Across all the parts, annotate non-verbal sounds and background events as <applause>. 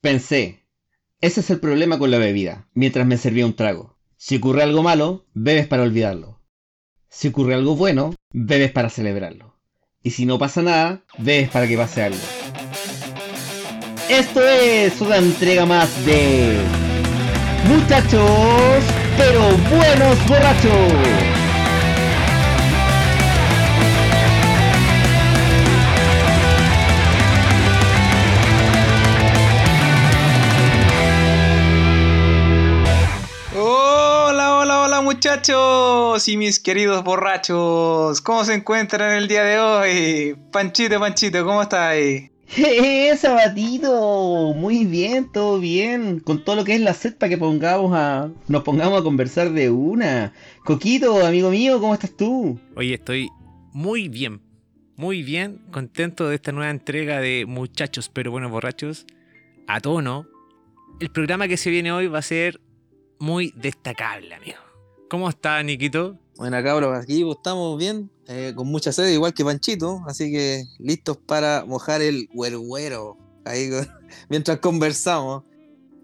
Pensé, ese es el problema con la bebida, mientras me servía un trago. Si ocurre algo malo, bebes para olvidarlo. Si ocurre algo bueno, bebes para celebrarlo. Y si no pasa nada, bebes para que pase algo. Esto es una entrega más de... Muchachos, pero buenos borrachos. Muchachos y mis queridos borrachos, ¿cómo se encuentran el día de hoy? Panchito, Panchito, ¿cómo estás? ¡Eh, Sabatito! Muy bien, todo bien. Con todo lo que es la set para que pongamos a, nos pongamos a conversar de una. Coquito, amigo mío, ¿cómo estás tú? Oye, estoy muy bien, muy bien, contento de esta nueva entrega de Muchachos pero buenos borrachos a tono. El programa que se viene hoy va a ser muy destacable, amigo. ¿Cómo está, Niquito? Bueno, cabros, aquí estamos bien, eh, con mucha sed, igual que Panchito, así que listos para mojar el huerguero ahí <laughs> mientras conversamos.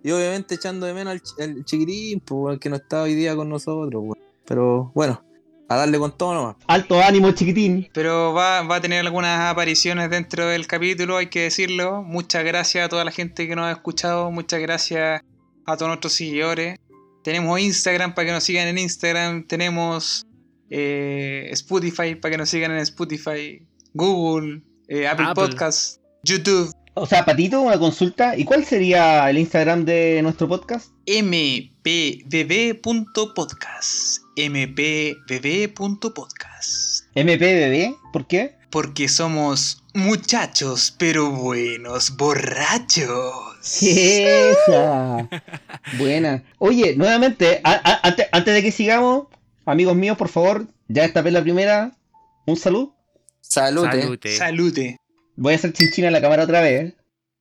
Y obviamente echando de menos al, chiquitín, pues, que no está hoy día con nosotros, Pero bueno, a darle con todo nomás. Alto ánimo, chiquitín. Pero va, va, a tener algunas apariciones dentro del capítulo, hay que decirlo. Muchas gracias a toda la gente que nos ha escuchado, muchas gracias a todos nuestros seguidores. Tenemos Instagram para que nos sigan en Instagram. Tenemos eh, Spotify para que nos sigan en Spotify. Google, eh, Apple, Podcasts, YouTube. O sea, Patito, una consulta. ¿Y cuál sería el Instagram de nuestro podcast? mpbb.podcast. mpbb.podcast. ¿MPBB? ¿Por qué? Porque somos muchachos, pero buenos borrachos. Esa. <laughs> Buena. Oye, nuevamente, antes, de que sigamos, amigos míos, por favor, ya esta vez la primera, un salud. Salute. Salute. Voy a hacer chinchina en la cámara otra vez.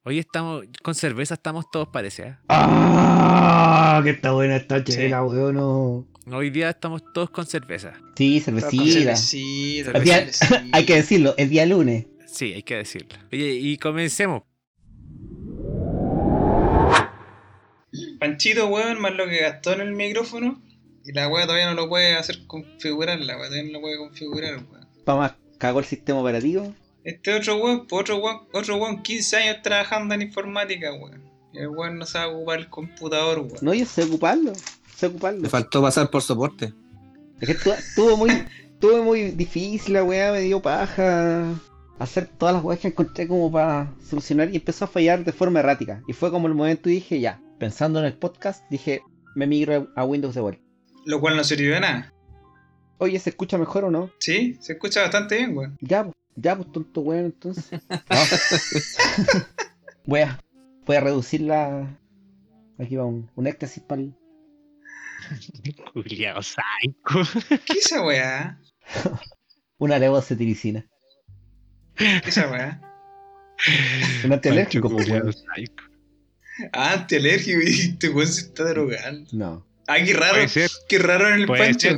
Hoy estamos, con cerveza estamos todos, parece. ¿eh? ¡Ah! Que está buena esta chela, weón. Hoy día estamos todos con cerveza. Sí, cervecita. cervecita. <laughs> hay que decirlo, el día lunes. Sí, hay que decirlo. Oye, y comencemos. Panchito, weón, más lo que gastó en el micrófono. Y la weá todavía no lo puede hacer configurar, la weá todavía no lo puede configurar, weón. Vamos, cagó el sistema operativo. Este otro weón, pues otro weón, otro weón, 15 años trabajando en informática, weón. Y el weón no sabe ocupar el computador, weón. No, yo sé ocuparlo, sé ocuparlo. Le faltó pasar por soporte. Es que estuvo muy, <laughs> estuvo muy difícil la weá, me dio paja hacer todas las weas que encontré como para solucionar y empezó a fallar de forma errática. Y fue como el momento y dije, ya, pensando en el podcast, dije, me migro a Windows de vuelta. Lo cual no sirvió de nada. Oye, ¿se escucha mejor o no? Sí, se escucha bastante bien, weón. Ya, pues, ya, pues, tonto weón, entonces. <laughs> voy, a, voy a reducir la... Aquí va un, un éxtasis para el... Juliado ¿Qué es esa weá? <laughs> Una levocetiricina. ¿Qué es esa weá? Un antialérgico, pues, weón. Antialérgico y este weón se está drogando. No. Ah, qué raro. Qué raro en el Pancho.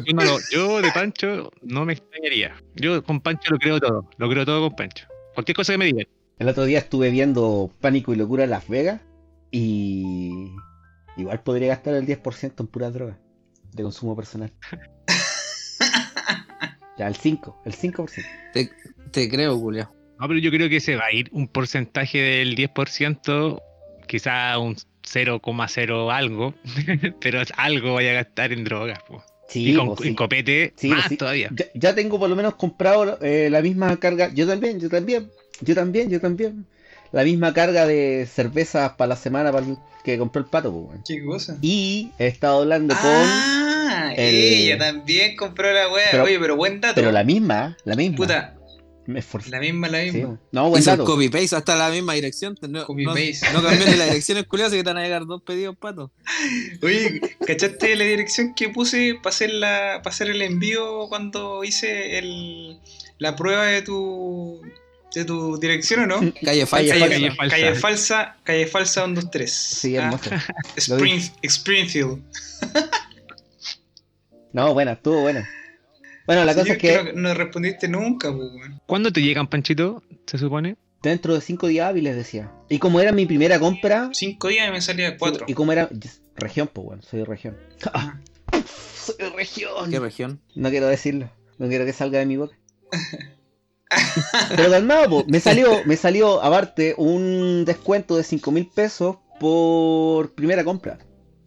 Yo, de Pancho no me extrañaría. Yo con Pancho lo creo todo. Lo creo todo con Pancho. Cualquier cosa que me digan. El otro día estuve viendo Pánico y Locura en Las Vegas y igual podría gastar el 10% en pura droga de consumo personal. <laughs> ya, el 5, el 5%. Te, te creo, Julio. No, pero yo creo que se va a ir un porcentaje del 10% quizá un 0,0 algo, <laughs> pero algo vaya a gastar en drogas. Sí, y con pues, copete más pues todavía. Ya, tengo por lo menos comprado eh, la misma carga. Yo también, yo también, yo también, yo también. La misma carga de cervezas para la semana para que compró el pato. Pues, ¿Qué cosa? Y he estado hablando con. Ah, ella también compró la wea. Oye, pero buen dato. Pero la misma, la misma. Puta, la misma, la misma. No, buen Hizo copy paste hasta la misma dirección. No, copy paste. No, cambié ni la dirección esculiada, así que te van a llegar dos pedidos, pato. <laughs> Oye, ¿cachaste la dirección que puse para hacer, la, para hacer el envío cuando hice el, la prueba de tu, de tu dirección o no? <laughs> Calle falsa. Calle, falsa. Calle falsa, calle falsa 123. Sí, hermoso. Ah, <laughs> Spring, Springfield. no, buena, estuvo buena. Bueno, la cosa es que. no respondiste nunca, pues, ¿Cuándo te llegan, Panchito? Se supone. Dentro de cinco días hábiles, decía. Y como era mi primera compra. Cinco días y me salía cuatro. Y como era. Región, pues bueno, soy de región. <laughs> soy de región. ¿Qué región? No quiero decirlo. No quiero que salga de mi boca. <laughs> Pero calmado, po, me salió, me salió aparte un descuento de 5 mil pesos por primera compra.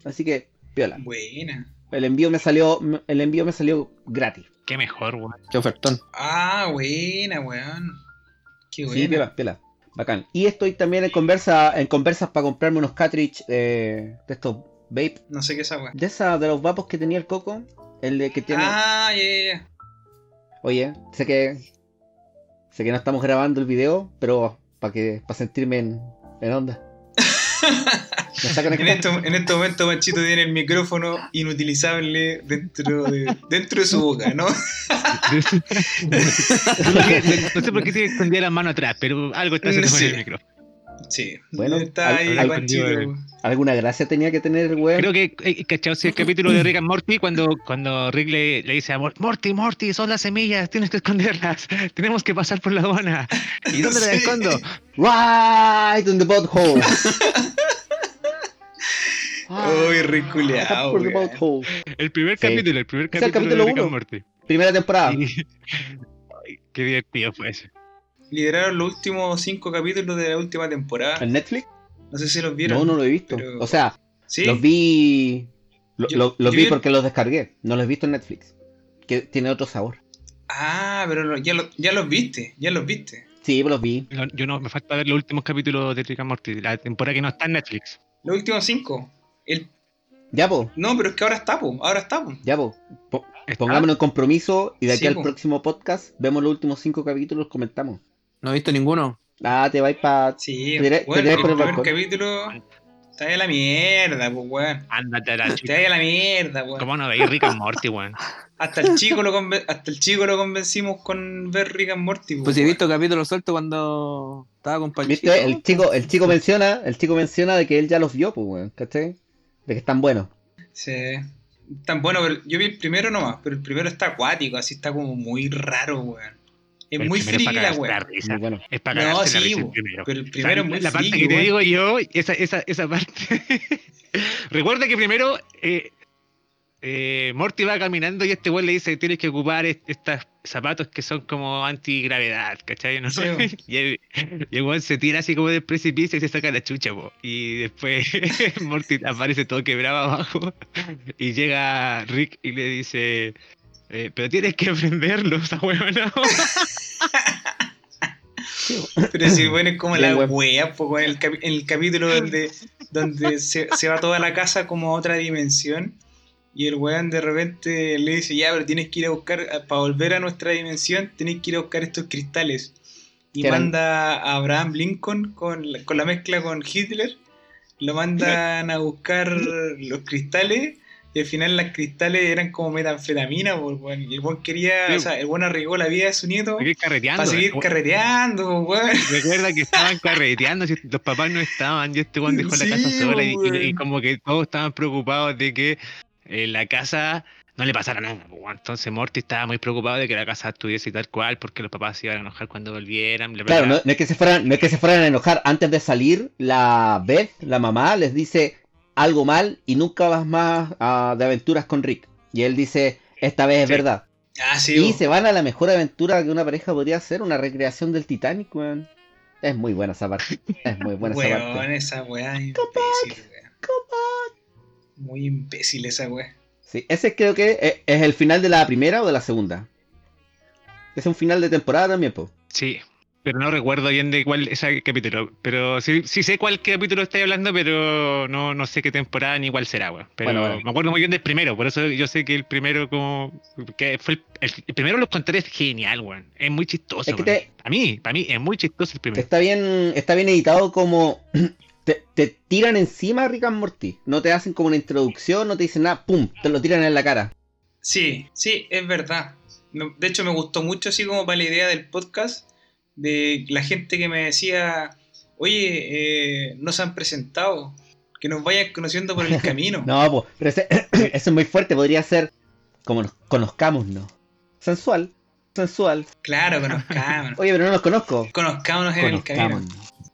Así que, piola. Buena. El envío me salió, el envío me salió gratis. Qué mejor, weón. Qué ofertón. Ah, buena, weón. Qué buena. Sí, piola, piola. Bacán. Y estoy también en conversa, en conversas para comprarme unos cartridge eh, de estos vape. No sé qué es esa weón. De esa, de los vapos que tenía el coco. El de que tiene. Ah, ya, ya, ya. Oye, sé que. Sé que no estamos grabando el video, pero para que para sentirme en, en onda. ¿Me está En este, en este momento Manchito tiene el micrófono inutilizable dentro de, dentro de su boca, ¿no? <laughs> no, sé, por qué se <laughs> escondía la mano atrás, pero algo está haciendo con el micrófono. Sí. Bueno, está ahí al-. ¿Alguna gracia tenía que tener el weón? Creo que, eh, ¿cachao? Si el capítulo de Rick and Morty, cuando, cuando Rick le, le dice a Morty, Morty, Morty, son las semillas, tienes que esconderlas, <laughs> tenemos que pasar por la aduana. <laughs> ¿Y dónde las Sí. escondo? Right in the butthole. <laughs> Uy, re Ah. El primer Sí. capítulo, el primer Es el capítulo, capítulo de Rick uno. and Morty. Primera temporada. Ay, qué divertido fue eso. Lideraron los últimos cinco capítulos de la última temporada. ¿En Netflix? No sé si los vieron. No, no lo he visto. pero- O sea, ¿Sí? los vi. lo- Yo- lo- los yo vi vi- porque los descargué. No los he visto en Netflix. Que tiene otro sabor. Ah, pero ya, lo- ya los viste, ya los viste. Sí, los vi. Yo no, me falta ver los últimos capítulos de Rick and Morty, la temporada que no está en Netflix. Los últimos cinco. El... Ya, po. No, pero es que ahora está, po. Ahora está, po. Ya, po. Po-. Pongámonos en compromiso y de aquí Sí, al po. próximo podcast vemos los últimos cinco capítulos comentamos. No he visto ninguno. Ah, te vais para. Sí, Te bueno, el por el primer balcón. capítulo está de la mierda, pues, weón. Ándate a la Está de la mierda, weón. ¿Cómo no veis Rick and Morty, weón? <laughs> Hasta el chico lo hasta el chico lo convencimos con ver Rick and Morty, Pues he weón. visto capítulos sueltos cuando estaba con Panchito. ¿Viste? El chico, el chico menciona, el chico menciona de que él ya los vio, pues, weón, ¿cachai? De que están buenos. Sí. Tan bueno, pero yo vi el primero nomás, pero el primero está acuático, así está como muy raro, weón. Es muy friki la risa. Bueno. Es para No, cagarse la sí, risa el bo, primero. pero el O sea, primero es muy la parte friki, que te digo yo, esa, esa, esa parte. <laughs> Recuerda que primero eh, eh, Morty va caminando y este güey le dice: Tienes que ocupar est- estos zapatos que son como antigravedad, ¿cachai? ¿No? Sí, bo. <laughs> y, el, y el güey se tira así como del precipicio y se saca la chucha, po. Y después <laughs> Morty aparece todo quebrado abajo y llega Rick y le dice. Eh, pero tienes que <laughs> aprenderlo, esa huevona. <laughs> Pero si bueno, es como la wea, pues, weón, el, en el capítulo donde, donde se, se va toda la casa como a otra dimensión. Y el weón de repente le dice, ya, pero tienes que ir a buscar, para volver a nuestra dimensión, tienes que ir a buscar estos cristales. Y eran- manda a Abraham Lincoln con la, con la mezcla con Hitler. Lo mandan a buscar los cristales. Y al final las cristales eran como metanfetamina, pues, weón. Y el weón quería, Sí. o sea, el weón arriesgó la vida de su nieto Seguir carreteando. para seguir carreteando, weón. <laughs> Recuerda que estaban carreteando, si los papás no estaban, y este Juan dejó la Sí, casa sola y, y- weón. y como que todos estaban preocupados de que eh, la casa no le pasara nada. pues, weón. Entonces Morty estaba muy preocupado de que la casa estuviese tal cual porque los papás se iban a enojar cuando volvieran. bla, bla, Claro, bla. no, no es que se fueran, no es que se fueran a enojar antes de salir, la Beth, la mamá, les dice algo mal y nunca vas más de aventuras con Rick. Y él dice, esta vez es Sí. verdad. Ah, sí, y se van a la mejor aventura que una pareja podría hacer, una recreación del Titanic, weón. Es muy buena esa parte. Es muy buena esa Weón, parte. esa weá es imbécil, weón. Muy imbécil esa weá. Sí, ese creo que es, es el final de la primera o de la segunda. Es un final de temporada también, po. Sí, pero no recuerdo bien de cuál es el capítulo. Pero sí, sí sé cuál capítulo estáis hablando, pero no, no sé qué temporada ni cuál será, weón. Pero Bueno, bueno. me acuerdo muy bien del primero, por eso yo sé que el primero como... que fue el, el- el primero lo contaré es genial, weón. Es muy chistoso. Es que weón. te- A mí, para mí es muy chistoso el primero. Está bien, está bien editado como <clears throat> te, te tiran encima a Rick and Morty. No te hacen como una introducción, no te dicen nada, pum, te lo tiran en la cara. Sí, sí, es verdad. De hecho, me gustó mucho así como para la idea del podcast de la gente que me decía, oye, eh, no se han presentado, que nos vayan conociendo por el <laughs> camino. No, po, pero ese, <coughs> eso es muy fuerte, podría ser como nos conozcámonos. Sensual, sensual. Claro, conozcámonos. <laughs> Oye, pero no los conozco. Conozcámonos en el camino.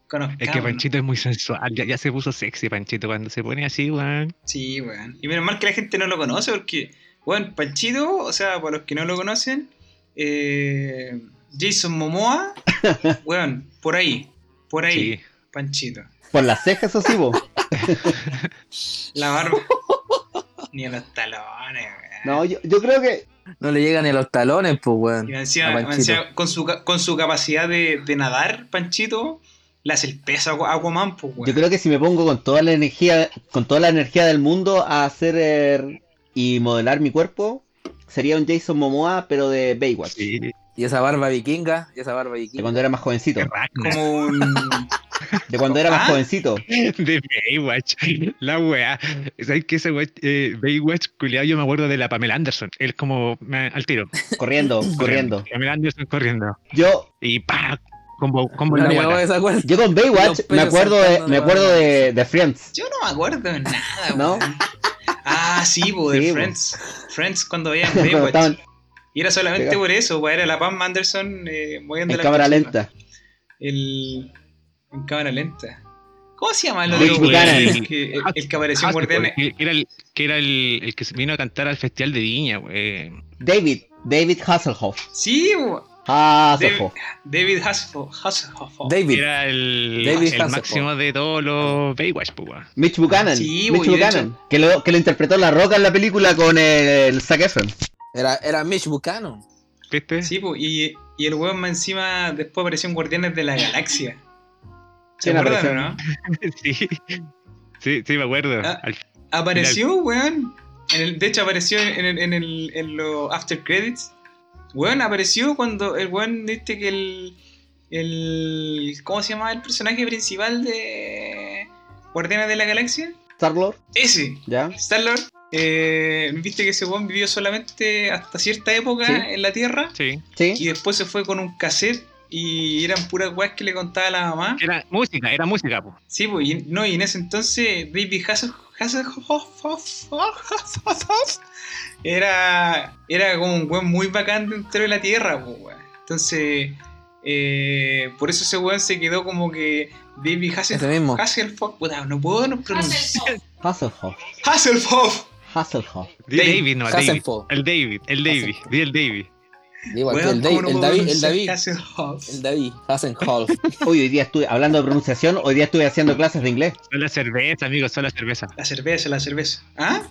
Conozcamos. Es que Panchito es muy sensual, ya, ya se puso sexy Panchito cuando se pone así, weón. Sí, weón. Y menos mal que la gente no lo conoce porque, weón, Panchito, o sea, para los que no lo conocen, eh, Jason Momoa, weón, por ahí, por ahí, Sí. Panchito. Por las cejas, eso sí, vos. <laughs> La barba. Ni a los talones, weón. No, yo, yo creo que. No le llegan ni a los talones, pues, Y weón. me decía, A me Panchito. decía, con, su, ca- con su capacidad de, de nadar, Panchito, le hace el peso a Aqu- Aquaman, pues, weón. Yo creo que si me pongo con toda la energía, con toda la energía del mundo a hacer eh, y modelar mi cuerpo, sería un Jason Momoa, pero de Baywatch. Sí. Y esa barba vikinga, y esa barba De vikinga. cuando era más jovencito. Como un. <laughs> De cuando era más ¿Ah? jovencito. De Baywatch. La weá. ¿Sabes qué ese weá? Eh, Baywatch, culiado, yo me acuerdo de la Pamela Anderson. Él como me- al tiro. Corriendo, corriendo. Pamela Anderson corriendo. Yo, Y pa, combo, combo No la yo con Baywatch me acuerdo de, me de acuerdo de, de Friends. Yo no me acuerdo de nada, ¿No? weón. Ah, sí, po, de Sí. Friends. Friends cuando veían <laughs> Baywatch. Y era solamente Pega. por eso, pues era la Pam Anderson eh, moviendo en la cámara lenta. El. En cámara lenta. ¿Cómo se llama Mitch güey? Buchanan. El que, el, el que apareció en Hasselhoff, Guardianes. que era el que era el, el que se vino a cantar al Festival de Viña, wey. David, David Hasselhoff. Sí, Hasselhoff. David Hasselhoff. Hasselhoff. David. Era el, David el Hasselhoff. máximo de todos los Baywatch, pues, weón. Mitch Buchanan. Sí, Mitch güey, de Buchanan. Que lo, que lo interpretó La Roca en la película con el Zac Efron. Era, era Mitch Buchanan. ¿Viste? Sí, po, y, y el weón más encima después apareció en Guardianes de la Galaxia. ¿Se ¿Quién acuerdan no? <laughs> sí. Sí, sí, me acuerdo. Ah. Al- Apareció, weón. En el, de hecho, apareció en, el, en, el, en los After Credits. Weón, apareció cuando el weón, viste que el. el ¿Cómo se llama el personaje principal de Guardianes de la Galaxia? Star-Lord, Ese, ¿ya? Star-Lord. Eh, viste que ese weón vivió solamente hasta cierta época Sí. en la Tierra. sí. Y ¿Sí? después se fue con un cassette. Y eran puras weas que le contaba a la mamá. Era música, era música, pues. Sí, pues, y, no, y en ese entonces David Hasselhoff, era, era como un weón muy bacán dentro de la tierra, pues, weón. Entonces, eh, por eso ese weón se quedó como que David Hasselhoff. Hasselhoff, puta, no puedo no pronunciar. Hasselhoff. Hasselhoff. Hasselhoff. Di David. David, no, David. Hasselhoff. El David, el David, di el David. El ¿cómo David, no el David, el David. Hasselhoff? El David, Hasselhoff. <laughs> Hoy, hoy día estuve, hablando de pronunciación, hoy día estuve haciendo clases de inglés. Son la cerveza, amigos, son la cerveza. La cerveza, la cerveza. ¿Ah?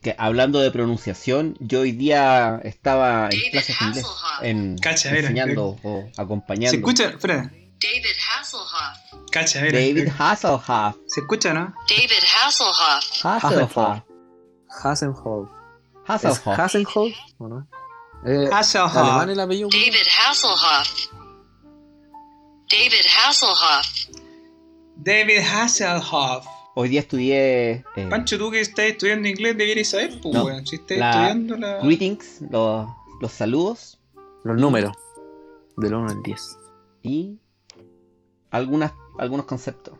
Que hablando de pronunciación, yo hoy día estaba en David clases de inglés, Hasselhoff. en, Cacha, enseñando o acompañando. ¿Se escucha? Espera. David Hasselhoff. Cacha, a ver. David Hasselhoff. ¿Se escucha, no? David Hasselhoff. Hasselhoff. Hasselhoff. ¿Es Hasselhoff. Hasselhoff? ¿O no? Eh, Hasselhoff. ¿Alemán el apellido? David Hasselhoff. David Hasselhoff. David Hasselhoff. Hoy día estudié eh, Pancho, tú que estás estudiando inglés deberías saber, pues, No. weón. Si estás La- estudiando la. greetings, los, los saludos Los números. Del 1 al 10. y algunas, algunos conceptos.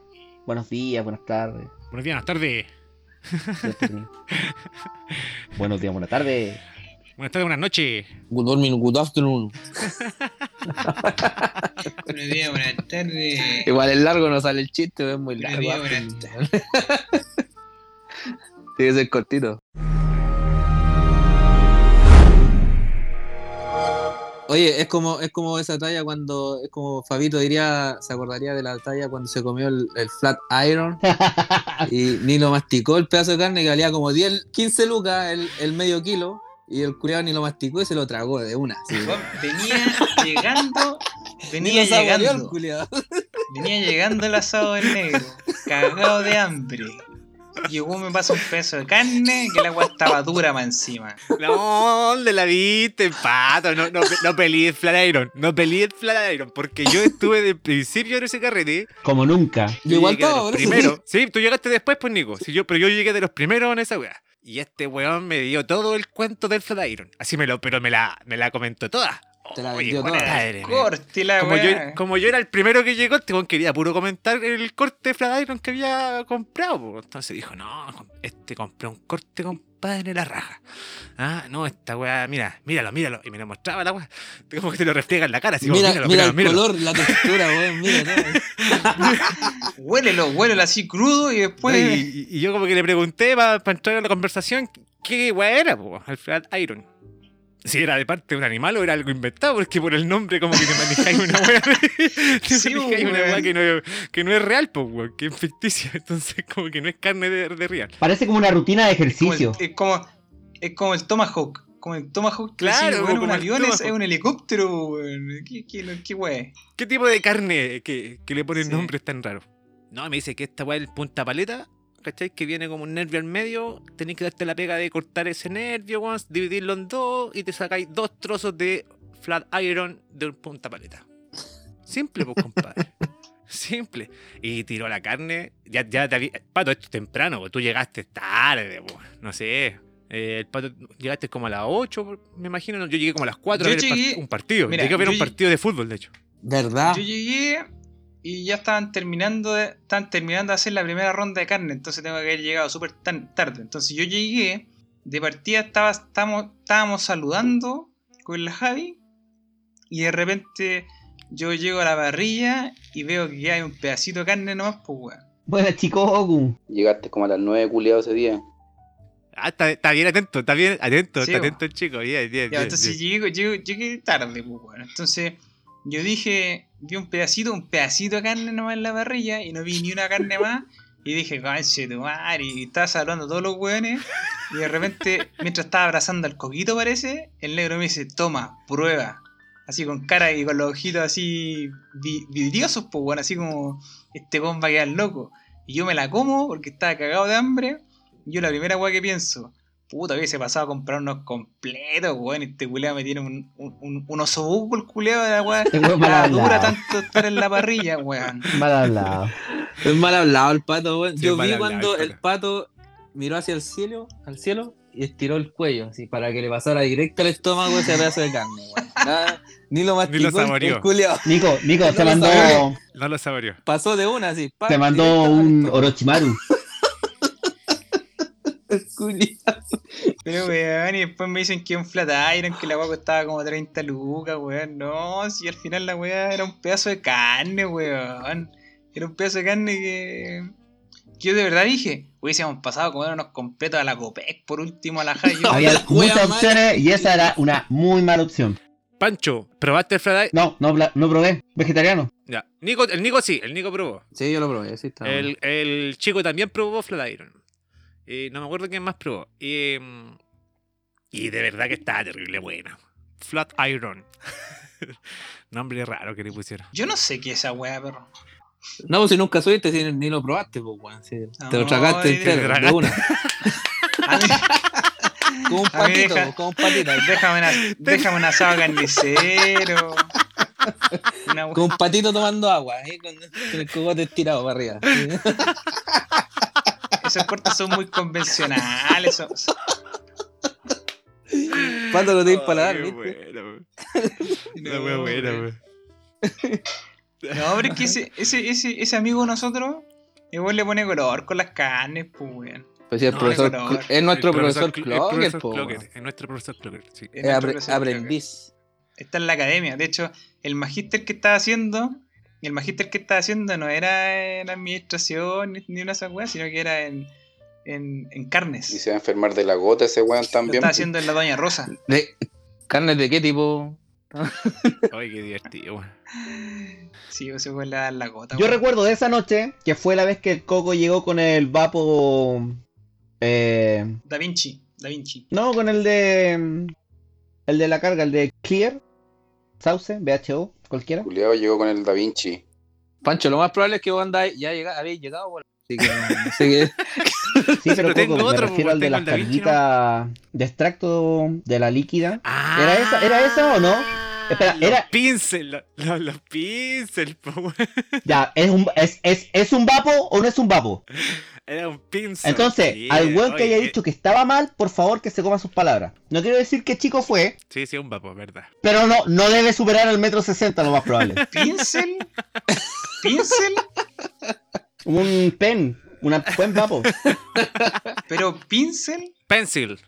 Buenos días, buenas tardes. Buenos días, buenas tardes. <laughs> Buenos días, buenas tardes. Buenas tardes, buenas noches. Good morning, good afternoon. <laughs> Buenos días, buenas tardes. Igual es largo, no sale el chiste, es muy Buenos largo. días, buenas afternoon. <laughs> Tiene que ser cortito. Oye, es como, es como esa talla cuando, es como Fabito diría, se acordaría de la talla cuando se comió el, el flat iron <laughs> y ni lo masticó el pedazo de carne que valía como 10, 15 lucas el, el medio kilo y el curiado ni lo masticó y se lo tragó de una. Venía llegando. Venía llegando. Venía llegando el asado del negro. Cagado de hambre. Llegó, me pasa un pedazo de carne que el agua estaba dura más encima. No, ¿dónde la viste, pato? No, no, no peleé Flat Iron. No peleé Flat Iron. Porque yo estuve de principio en ese carrete. Como nunca. Yo igual de. Primero. Sí, tú llegaste después, pues, Nico. Sí, yo, pero yo llegué de los primeros en esa weá. Y este weón me dio todo el cuento del Flat Iron. Así me lo, pero me la, me la comentó toda. Te la Oye, vendió toda. compadre, Corte la como, yo, weá. como yo era el primero que llegó, este quería puro comentar el corte de Flat Iron que había comprado. po. Entonces dijo, no, este compré un corte, compadre, la raja. Ah, no, esta weá, mira, míralo, míralo. Y me lo mostraba la weá. Como que te lo refriega en la cara. Así como, Mira, míralo, mira míralo, el míralo. color, la textura, weón, mira. <laughs> Huélelo, huélelo así crudo y después. y, y- y yo como que le pregunté para entrar a la conversación qué weá era, po, el Flat Iron. Si era de parte de un animal o era algo inventado, porque por el nombre como que te manejáis una weá. <laughs> te Sí, manejáis una weón. weá que no, que no es real, pues, weón, que es ficticia. <laughs> Entonces como que no es carne de, de real. Parece como una rutina de como el- ejercicio. es, como, es como el Tomahawk. Como el Tomahawk. Claro, sí, weón, como un el avión es, es un helicóptero, weón. ¿Qué, qué, qué weá? ¿Qué tipo de carne que, que le ponen Sí. nombres tan raros? No, me dice que esta weá es el punta paleta, ¿cachai? Que viene como un nervio al medio, tenéis que darte la pega de cortar ese nervio, dividirlo en dos y te sacáis dos trozos de flat iron de un punta paleta. Simple, pues, compadre. <laughs> Simple. Y tiró la carne, ya, ya te había... Pato, esto es temprano, pues, tú llegaste tarde, pues, no sé. Eh, el pato, llegaste como a las 8, me imagino. no, Yo llegué como a las 4 a Yo ver el part- llegué- un partido. mira, llegué a ver un partido de fútbol, de hecho. ¿Verdad? Yo llegué y ya estaban terminando de, estaban terminando de hacer la primera ronda de carne, entonces tengo que haber llegado súper tan tarde. Entonces yo llegué, de partida estaba, estábamos, estábamos saludando con la Javi y de repente yo llego a la parrilla y veo que hay un pedacito de carne nomás, pues weón. Bueno, chico Goku. Llegaste como a las 9 culiados ese día. Ah, está, está bien atento, está bien atento, Sí, está atento el chico. Bien, bien, Ya, bien, entonces bien. llego, llego- llegué tarde, pues weón. Entonces yo dije, vi un pedacito, un pedacito de carne nomás en la parrilla y no vi ni una carne más. Y dije, conche tu madre, y estaba saludando a todos los weones. Y de repente, mientras estaba abrazando al coquito, parece, el negro me dice, toma, prueba. Así con cara y con los ojitos así vi- vidriosos, pues weón, así como este weón va a loco. Y yo me la como porque estaba cagado de hambre. Y yo la primera weá que pienso, puta, hubiese pasado a comprar unos completos, weón. Este culeado me tiene un, un, un, un osobuco el culeado de la. Este weón dura hablado. tanto estar en la parrilla, weón. Mal hablado. Es mal hablado el pato, weón. Sí, Yo vi hablado cuando el el pato miró hacia el cielo, al cielo, y estiró el cuello, así, para que le pasara directo al estómago ese pedazo de carne, weón. Nada, ni lo masticó saboreó. el culiao. Nico, Nico, No te lo mandó. No lo saboreó. Pasó de una así. pa, te mandó un. Orochimaru. Pero weón, y después me dicen que un flat iron, que la weá costaba como 30 lucas, weón. No, si al final la weá era un pedazo de carne, weón. Era un pedazo de carne que. que yo de verdad dije, hubiésemos pasado a comer unos completos a la Copec, por último a la Jayo. <laughs> Había la muchas opciones y esa era una muy mala opción. Pancho, ¿probaste el flat iron? No, no, no probé. Vegetariano. Ya. Nico, el Nico sí, el Nico probó. Sí, yo lo probé, sí está. El, el chico también probó Flat Iron. Y no me acuerdo quién más probó. Y, mm, y de verdad que estaba terrible buena. Flat Iron. <laughs> Nombre raro que le pusieron. Yo no sé qué es esa weá, perro. No, pues si nunca subiste, si ni lo probaste, pues, weón. No, te lo tragaste entero, te de una. <laughs> Como un patito, deja- como un patito. déjame, una, déjame un asado carnicero. Una Como un patito tomando agua, ¿eh? con, con el cogote estirado para arriba. Esos cortes son muy convencionales. son- Pato lo tenéis para dar, ¿viste? <laughs> wea buena, weón. No, pero es que ese, ese, ese, ese amigo de nosotros, igual le pone color con las carnes, pues, weón. Pues sí, el No, profesor, es nuestro El profesor, el profesor Clocker. Es nuestro profesor Clocker, sí. Es Es nuestro apre- profesor, aprendiz. Está en la academia. De hecho, el magíster que estaba haciendo, el magíster que estaba haciendo no era en administración ni, ni una weas, sino que era en, en, en carnes. Y se va a enfermar de la gota ese weón Lo también. estaba haciendo en la Doña Rosa. ¿De ¿Carnes de qué tipo? Ay, qué divertido, weón. Sí, ese fue la, la gota. Yo weón. recuerdo de esa noche que fue la vez que el Coco llegó con el Vapo. Eh, Da Vinci, Da Vinci. no, con el de. El de la carga, el de Clear. Sauce, BHO, cualquiera. Culeado llegó con el Da Vinci. Pancho, lo más probable es que vos andáis, ya llega, habéis llegado. Así que. <laughs> Sí, pero Pero tengo Coco, otro, me refiero pues, al de las carguitas de extracto de la líquida. Ah, ¿Era esa- era esa o no? Espera, los era- pincel, los, los, los pincel, po. Ya, ¿es un, es, es, ¿es un vapo o no es un vapo? <laughs> Era un pincel. Entonces, sí, al weón que oye, haya dicho que estaba mal, por favor que se coma sus palabras. No quiero decir que chico fue, Sí, sí, un vapo, verdad. pero no, no debe superar el metro sesenta, lo más probable. <laughs> ¿Pincel? ¿Pincel? Un pen, una buen vapo. ¿Pero pincel? Pencil.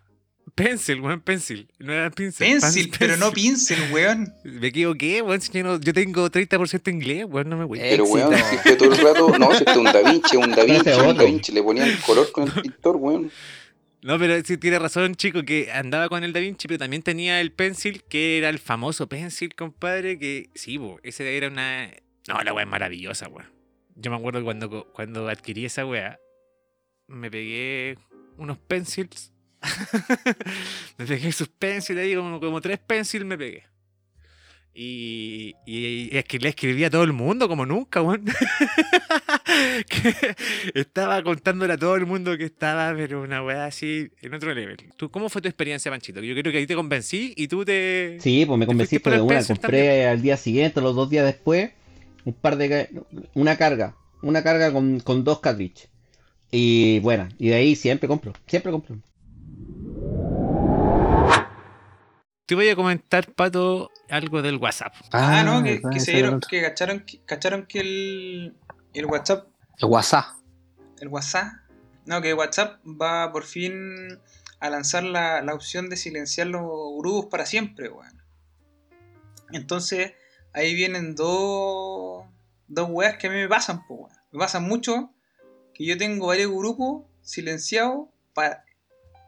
Pencil, weón, pencil. No era pincel. Pencil, pan- pero no pincel, weón. Me equivoqué, weón. si Yo, no- yo tengo 30% inglés, weón, no me voy. Pero weón, si fue todo el rato, no, si es un Da Vinci, un Da Vinci, un. Da Vinci, le ponían color con el pintor, weón. No, pero sí tiene razón, chico, que andaba con el Da Vinci, pero también tenía el Pencil, que era el famoso Pencil, compadre, que sí, bo, ese era una... No, la weá es maravillosa, weón. Yo me acuerdo cuando, cuando adquirí esa weá, me pegué unos pencils. <laughs> me pegué sus pencils ahí, como, como tres pencils me pegué. Y, y, y es que le escribía a todo el mundo como nunca, weón. <laughs> Estaba contándole a todo el mundo que estaba, pero una weá así en otro level. ¿Tú, ¿Cómo fue tu experiencia, Panchito? Yo creo que ahí te convencí y tú te... Sí, pues me ¿Te convencí por de una. Compré al día siguiente, los dos días después, un par de. Una carga. Una carga con, con dos cartridges. Y bueno, y de ahí siempre compro. Siempre compro. Te voy a comentar, Pato, algo del WhatsApp. Ah, no, que, verdad, que se dieron, que cacharon, que cacharon que el, el WhatsApp, El WhatsApp. el WhatsApp, no, que WhatsApp va por fin a lanzar la, la opción de silenciar los grupos para siempre, weón. Entonces, ahí vienen dos, dos weas que a mí me pasan, pues, weón. Me pasan mucho que yo tengo varios grupos silenciados para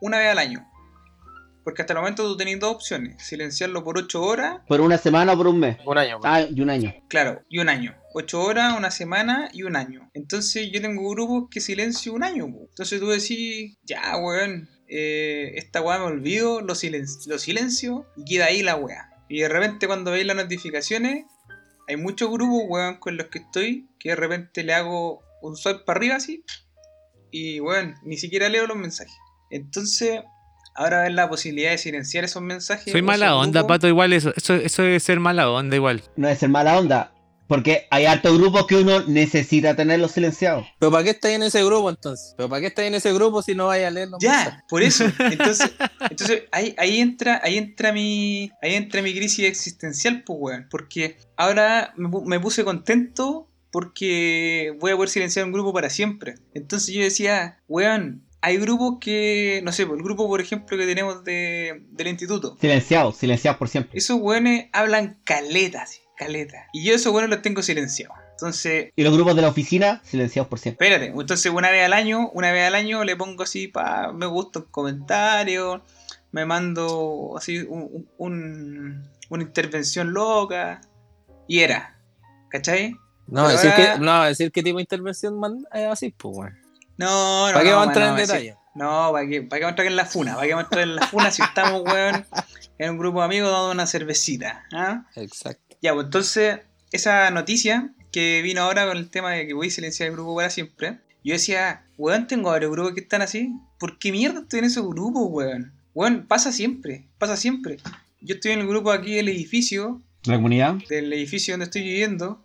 una vez al año. Porque hasta el momento tú tenés dos opciones, silenciarlo por 8 horas ¿Por una semana o por un mes? Un año. Ah, y un año. Claro, y un año. Ocho horas, una semana y un año. Entonces yo tengo grupos que silencio un año. po. Entonces tú decís, ya, weón, eh, esta weá me olvido, lo, silen lo silencio y queda ahí la weá. Y de repente cuando veis las notificaciones, hay muchos grupos, weón, con los que estoy, que de repente le hago un swipe para arriba así. Y, weón, ni siquiera leo los mensajes. Entonces, ahora ves la posibilidad de silenciar esos mensajes. Soy mala onda. Pato, igual eso. Eso, eso debe ser mala onda igual. No es ser mala onda. Porque hay hartos grupos que uno necesita tenerlos silenciados. ¿Pero para qué estáis en ese grupo entonces? ¿Pero para qué estáis en ese grupo si no vais a leer los mensajes? Ya, por eso. <laughs> Entonces, entonces ahí, ahí entra, ahí entra mi. Ahí entra mi crisis existencial, pues weón. Porque ahora me, me puse contento porque voy a poder silenciar un grupo para siempre. Entonces yo decía, weón, hay grupos que. No sé, pues, el grupo, por ejemplo, que tenemos de, del instituto. Silenciados, silenciados por siempre. Esos weones hablan caletas, caleta. Y yo esos weones los tengo silenciados. Entonces, Y los grupos de la oficina, silenciados por siempre. Espérate, entonces una vez al año, una vez al año le pongo así pa, me gusta un comentario, me mando así un, un- una intervención loca y era, ¿cachai? No, Pero decir ahora- que, no, decir qué tipo de intervención man- es así, pues, weón. No, no. ¿Para qué no, vamos a entrar no, en sí. detalle? No, ¿para qué, para qué vamos a entrar en la funa? ¿Para qué vamos a entrar en la funa si estamos, <laughs> weón, en un grupo de amigos dando una cervecita? ¿ah? Exacto. Ya, pues entonces, esa noticia que vino ahora con el tema de que voy a silenciar el grupo para siempre, yo decía, weón, tengo varios grupos que están así. ¿Por qué mierda estoy en esos grupos, weón? Weón, pasa siempre, pasa siempre. Yo estoy en el grupo aquí del edificio, ¿La comunidad? del edificio donde estoy viviendo,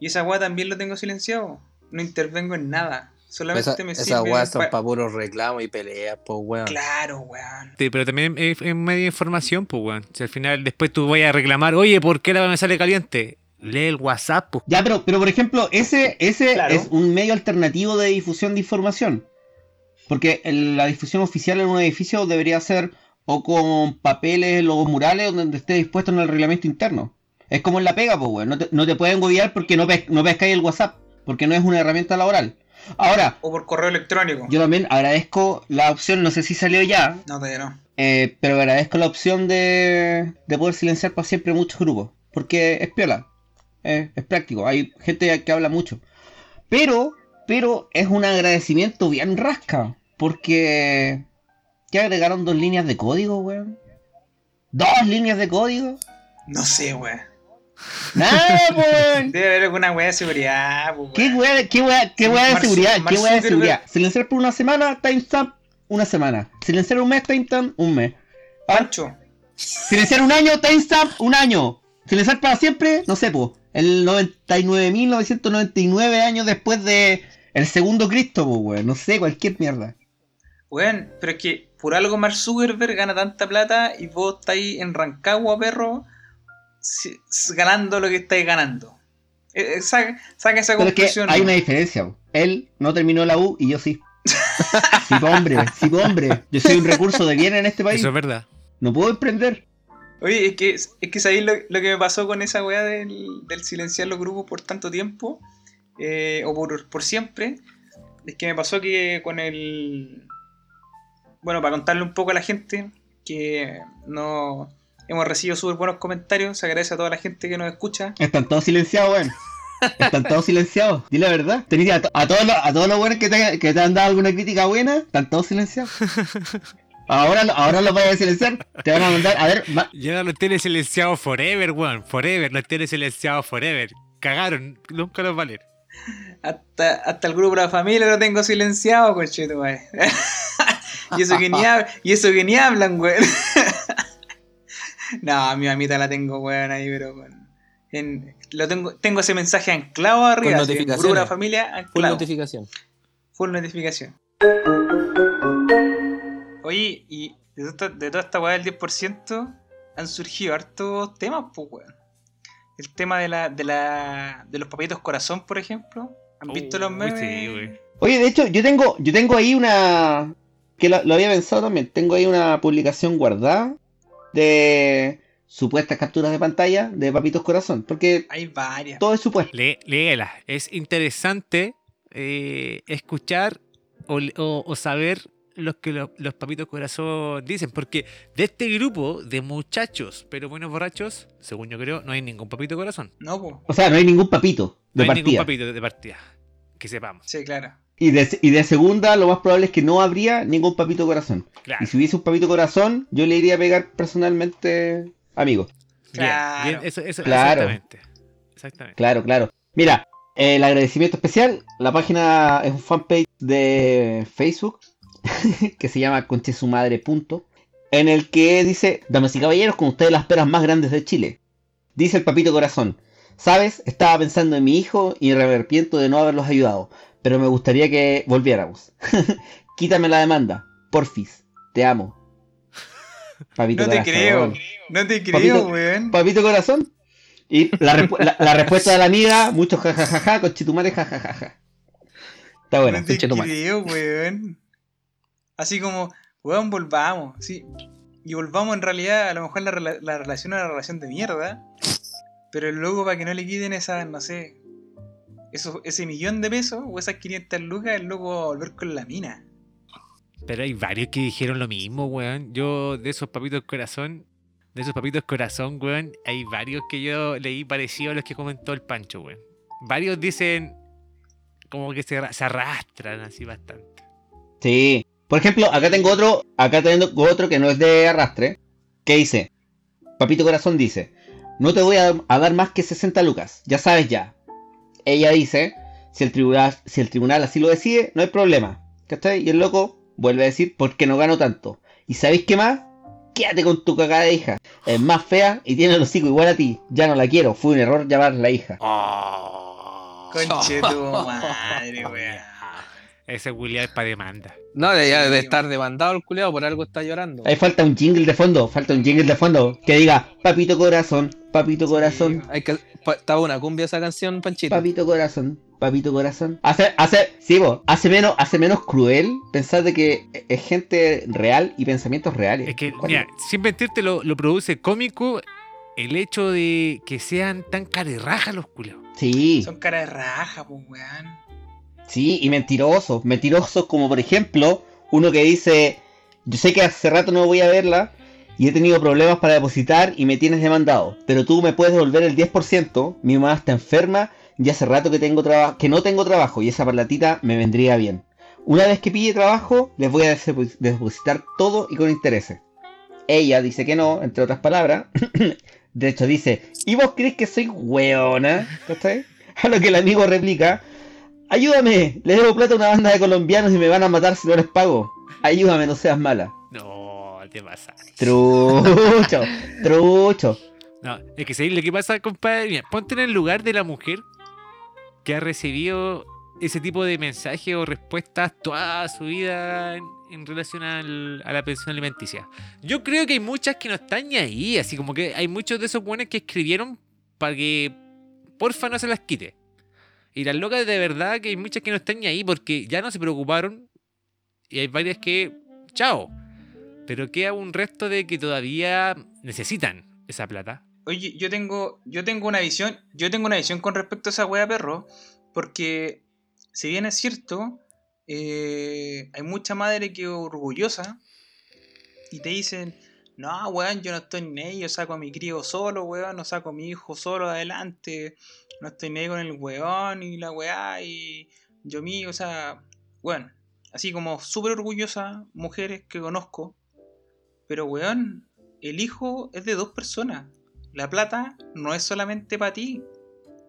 y esa weá también lo tengo silenciado. No intervengo en nada. Solamente Esa- me esas sirve weas son pa- para puros reclamos y peleas, pues, weón. Claro, weón. Sí, pero también es, es medio información, pues, weón. Si al final después tú vayas a reclamar, oye, ¿por qué la me sale caliente? Lee el WhatsApp, pues. Ya, pero, pero por ejemplo, ese, ese Claro. es un medio alternativo de difusión de información. Porque el- la difusión oficial en un edificio debería ser o con papeles o murales donde esté dispuesto en el reglamento interno. Es como en la pega, pues, weón. No te, no te pueden gobiar porque no, pes- no pescáis el WhatsApp. Porque no es una herramienta laboral. Ahora, O por correo electrónico. yo también agradezco la opción, no sé si salió ya, No, todavía no. eh, pero agradezco la opción de, de poder silenciar para siempre muchos grupos. Porque es piola. eh, es práctico. Hay gente que habla mucho. Pero, pero es un agradecimiento bien rasca. Porque ya agregaron dos líneas de código, weón. Dos líneas de código. No sé, weón. <laughs> Nada, weón. Debe haber alguna weá de seguridad, pues, ¿Qué weá, qué weá, qué weá de seguridad? ¿Qué weá de seguridad? Silenciar por una semana, timestamp, una semana. Silenciar un mes, timestamp, un mes. Ah, Pancho. Silenciar un año, timestamp, un año. Silenciar para siempre, no sé, po. El 99.999 años después de el segundo Cristo, po, weón. No sé, cualquier mierda. Weón, pero es que por algo Mark Zuckerberg gana tanta plata y vos estáis en Rancagua, perro, si- ganando lo que estáis ganando. Eh, eh, saca, saca esa Pero es que conclusión. hay una diferencia. Él no terminó la U y yo sí. <laughs> sí, po, hombre, sí, po, hombre. Yo soy un recurso de bien en este país. Eso es verdad. No puedo emprender. Oye, es que, es que sabéis lo, lo que me pasó con esa weá del, del silenciar los grupos por tanto tiempo, eh, o por, por siempre, es que me pasó que con el... Bueno, para contarle un poco a la gente, que no hemos recibido súper buenos comentarios, se agradece a toda la gente que nos escucha. Están todos silenciados, weón. Están todos silenciados. <laughs> Dile la verdad. A, to- a todos los, a todos los buenos que te, que te han dado alguna crítica buena, están todos silenciados. <laughs> Ahora, lo- ahora los voy a silenciar. Te van a mandar. A ver, Ya los tiene silenciado forever, weón. Forever, los tiene silenciado forever. Cagaron, nunca los valer. Hasta, hasta el grupo de la familia lo tengo silenciado, conchetumare. <laughs> y eso que ni y eso que ni hablan, weón. No, a mi mamita la tengo, weón, ahí, pero weón. En, lo tengo, tengo ese mensaje anclado arriba. la notificaciones. familia Full notificación. Full notificación. Oye, y de, toda esta- de toda esta weá del 10% han surgido hartos temas, pues weón. El tema de la, de la. de los papitos corazón, por ejemplo. ¿Han visto los Uy, memes? sí. Oye, de hecho, yo tengo, yo tengo ahí una. Que lo, lo había pensado también. Tengo ahí una publicación guardada de supuestas capturas de pantalla de Papitos Corazón. Porque Hay varias. todo es supuesto. Lé- léela. Es interesante eh, escuchar o, o- o saber lo que lo- los papitos corazón dicen. Porque de este grupo de muchachos, pero buenos borrachos, según yo creo, no hay ningún papito corazón. No, pues. O sea, no hay ningún papito No de hay ningún partida. papito de partida. Que sepamos. Sí, claro. Y de, y de segunda, lo más probable es que no habría ningún Papito Corazón. Claro. Y si hubiese un Papito Corazón, yo le iría a pegar personalmente, amigo. Bien, Claro. bien, eso, eso, Claro. Exactamente. Exactamente. Claro, claro. Mira, el agradecimiento especial, la página es un fanpage de Facebook <laughs> que se llama conchesumadre. punto, En el que dice, damas y caballeros, con ustedes las peras más grandes de Chile. Dice el papito corazón. Sabes, estaba pensando en mi hijo y me arrepiento de no haberlos ayudado. Pero me gustaría que volviéramos. <laughs> Quítame la demanda. Porfis. Te amo. Papito No te corazón. creo. No te creo, Papito- weón. Papito corazón. Y la, respu- la- la respuesta de la amiga, mucho jajajaja, con chitumare jajajaja. Está buena. no te conchetumare. creo, weón. Así como, weón, volvamos. Sí. Y volvamos en realidad, a lo mejor la, la relación es una relación de mierda. Pero luego para que no le quiten esa, no sé, eso, ese millón de pesos o esas 500 lucas, el loco va a volver con la mina. Pero hay varios que dijeron lo mismo, weón. Yo, de esos papitos corazón, de esos papitos corazón, weón, hay varios que yo leí parecidos a los que comentó el Pancho, weón. Varios dicen como que se, arra- se arrastran así bastante. Sí. Por ejemplo, acá tengo otro, acá tengo otro que no es de arrastre, que dice, Papito Corazón dice, no te voy a, a dar más que 60 lucas, ya sabes ya. Ella dice, si el tribunal, si el tribunal así lo decide, no hay problema. ¿Cachai? Y el loco vuelve a decir, porque no gano tanto. ¿Y sabéis qué más? Quédate con tu cagada de hija. Es más fea y tiene el hocico igual a ti. Ya no la quiero, fue un error llamarla hija. Conche tu madre, weón. Ese William es para demanda. No, de, de estar demandado el culeado, por algo está llorando. Ahí falta un jingle de fondo, falta un jingle de fondo que diga, papito corazón, papito corazón. Hay que, pa- estaba una cumbia esa canción, Panchito. Papito corazón, papito corazón. Hace, hace, sí, vos, hace menos, hace menos cruel pensar de que es gente real y pensamientos reales. Es que, ¿Cuál? mira, sin mentirte, lo, lo produce cómico el hecho de que sean tan carerrajas los culeos. Sí, Son cara de raja, pues, weón. Sí, y mentirosos. Mentirosos como por ejemplo, uno que dice, yo sé que hace rato no voy a verla y he tenido problemas para depositar y me tienes demandado, pero tú me puedes devolver el 10%, mi mamá está enferma y hace rato que, tengo que no tengo trabajo y esa platita me vendría bien. Una vez que pille trabajo, les voy a depo- depositar todo y con intereses. Ella dice que no, entre otras palabras. <coughs> De hecho dice, ¿y vos crees que soy weona? ¿Cachai? A lo que el amigo replica, ayúdame, le debo plata a una banda de colombianos y me van a matar si no les pago. Ayúdame, no seas mala. No, te pasa. Trucho, <laughs> trucho. No, es que ¿sabéis lo que pasa, compadre? Mira, ponte en el lugar de la mujer que ha recibido ese tipo de mensajes o respuestas toda su vida en, en relación al- a la pensión alimenticia. Yo creo que hay muchas que no están ni ahí, así como que hay muchos de esos buenos que escribieron para que porfa no se las quite. Y las locas de verdad que hay muchas que no están ni ahí porque ya no se preocuparon y hay varias que, chao. Pero queda un resto de que todavía necesitan esa plata. Oye, yo tengo, yo tengo una visión, yo tengo una visión con respecto a esa wea perro, porque si bien es cierto, eh, hay mucha madre que orgullosa y te dicen, no, weón, yo no estoy ahí, yo saco a mi crío solo, weón, no saco a mi hijo solo adelante, no estoy ahí con el weón y la weá y yo mío, o sea, bueno, así como súper orgullosa mujeres que conozco, pero weón, el hijo es de dos personas. La plata no es solamente para ti.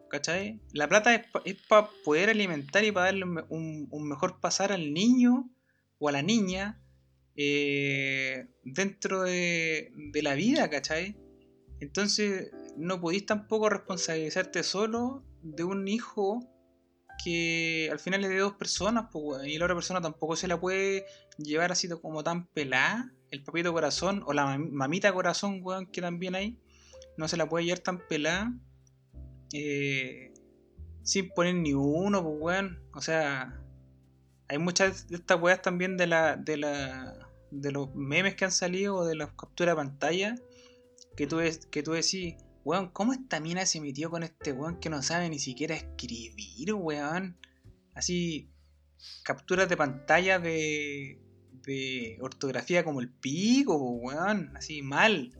¿Cachai? La plata es para poder alimentar y para darle un mejor pasar al niño o a la niña eh, dentro de, la vida, ¿cachai? Entonces no podéis tampoco responsabilizarte solo de un hijo que al final es de dos personas, y la otra persona tampoco se la puede llevar así como tan pelada, el papito corazón o la mam- mamita corazón, weón, que también hay, no se la puede llevar tan pelada eh, sin poner ni uno, pues, weón. O sea, hay muchas de estas weas también de la, de la, de los memes que han salido o de las capturas de pantalla que tú, ves, que tú decís, weón, ¿cómo esta mina se metió con este weón que no sabe ni siquiera escribir, weón? Así, capturas de pantalla de, de ortografía como el pico, weón, así mal.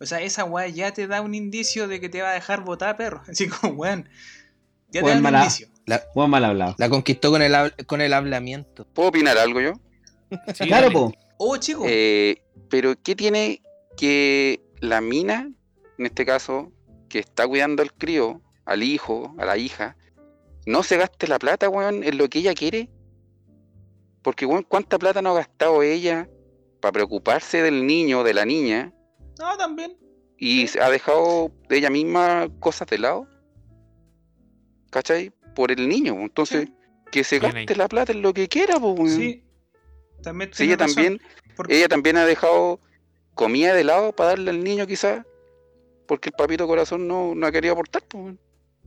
O sea, esa weá ya te da un indicio de que te va a dejar botar, perro. <laughs> Así como, weón. Ya te da un indicio. Weón mal hablado. La conquistó con el, con el hablamiento. ¿Puedo opinar algo yo? Sí, claro, po. Oh, chico. Eh, pero ¿qué tiene que la mina, en este caso, que está cuidando al crío, al hijo, a la hija, no se gaste la plata, weón, en lo que ella quiere? Porque, weón, ¿cuánta plata no ha gastado ella para preocuparse del niño o de la niña No, también. y se ha dejado de ella misma cosas de lado? ¿Cachai? Por el niño, entonces, que se gaste la plata en lo que quiera, pues, weón. Sí. También Sí, ella razón, también, porque- ella también ha dejado comida de lado para darle al niño quizás, porque el papito corazón no, no ha querido aportar. pues.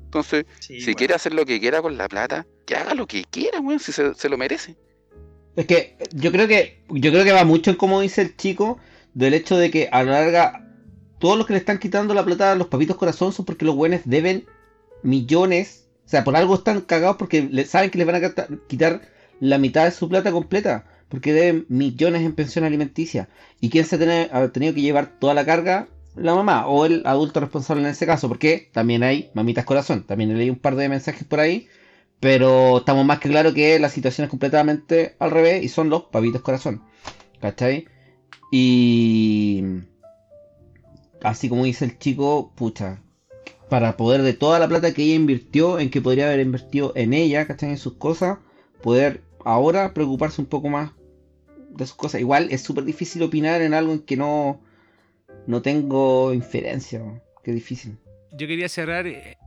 Entonces, Sí, si quiere hacer lo que quiera con la plata, que haga lo que quiera, weón, si se, se lo merece. Es que yo creo que yo creo que va mucho en como dice el chico del hecho de que a la larga todos los que le están quitando la plata a los papitos corazón son porque los buenos deben millones, o sea, por algo están cagados porque le, saben que les van a quitar la mitad de su plata completa, porque deben millones en pensión alimenticia. ¿Y quién se ha tenido que llevar toda la carga? La mamá o el adulto responsable en ese caso, porque también hay mamitas corazón, también leí un par de mensajes por ahí pero estamos más que claro que la situación es completamente al revés y son los papitos corazón. ¿Cachai? Y. Así como dice el chico, pucha. Para poder de toda la plata que ella invirtió, en que podría haber invertido en ella, ¿cachai? En sus cosas, poder ahora preocuparse un poco más de sus cosas. Igual es súper difícil opinar en algo en que no, no tengo inferencia. ¿no? Qué difícil. Yo quería cerrar eh,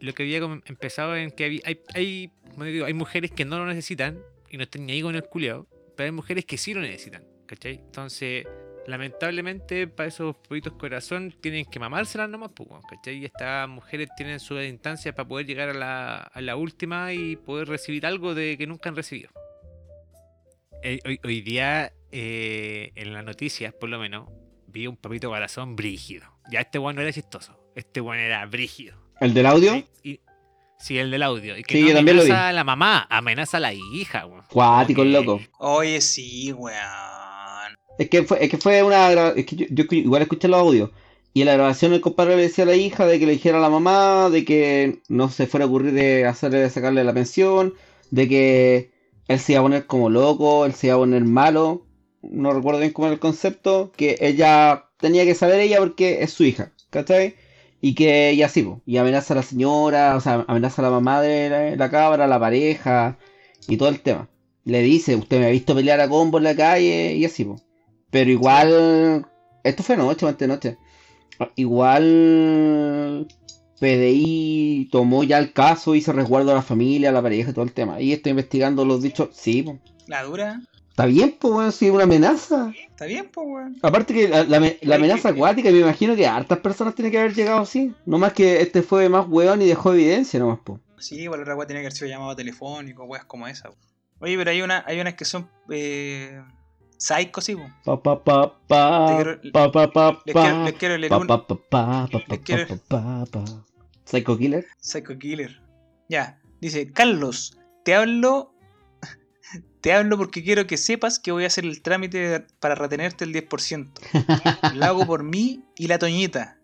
lo que había empezado en que hay, hay, como digo, hay mujeres que no lo necesitan y no están ni ahí con el culiao, pero hay mujeres que sí lo necesitan, ¿cachai? Entonces, lamentablemente, para esos pollitos corazón tienen que mamárselas nomás, pues, ¿cachai? Y estas mujeres tienen su instancia para poder llegar a la, a la última y poder recibir algo de que nunca han recibido. Eh, hoy, hoy día, eh, en las noticias, por lo menos, vi un papito corazón brígido. Ya este weón no era chistoso, este weón era brígido. ¿El del audio? Sí, y- sí, el del audio. Y que Sí, no yo también lo amenaza a la mamá, amenaza a la hija, weón. Cuático, el loco. Oye, sí, weón. Es que fue, es que fue una es que yo, igual escuché los audios. Y en la grabación el compadre le decía a la hija de que le dijera a la mamá, de que no se fuera a ocurrir de hacerle sacarle la pensión, de que él se iba a poner como loco, él se iba a poner malo. No recuerdo bien cómo era el concepto, que ella tenía que saber ella porque es su hija, ¿cachai? Y que ella sí, po, y amenaza a la señora, o sea, amenaza a la mamá de la, cabra, la pareja, y todo el tema. Le dice, usted me ha visto pelear a combo en la calle, y así, po. Pero igual, esto fue noche, antes de noche. Igual PDI tomó ya el caso, hizo resguardo a la familia, a la pareja, todo el tema. Y está investigando los dichos. Sí, po. La dura. está bien, pues, weón, si es una amenaza. Está bien, pues, weón. Aparte que la, la- la amenaza acuática, me imagino que a hartas personas tiene que haber llegado así. No más que este fue más weón y dejó evidencia nomás, po. Sí, igual otra weá tiene que haber sido llamado telefónico, weas como esa. weón. Oye, pero hay una, hay unas que son eh, psycho, sí, po. Pa pa pa pa quiero- pa pa pa Les pa quiero, les quiero leer pa un pa pa pa pa Les pa quiero- pa pa pa. Psycho Killer. psycho killer. Ya, dice, Carlos, te hablo. <laughs> Te hablo porque quiero que sepas que voy a hacer el trámite para retenerte el 10%. <laughs> Lo hago por mí y la Toñita.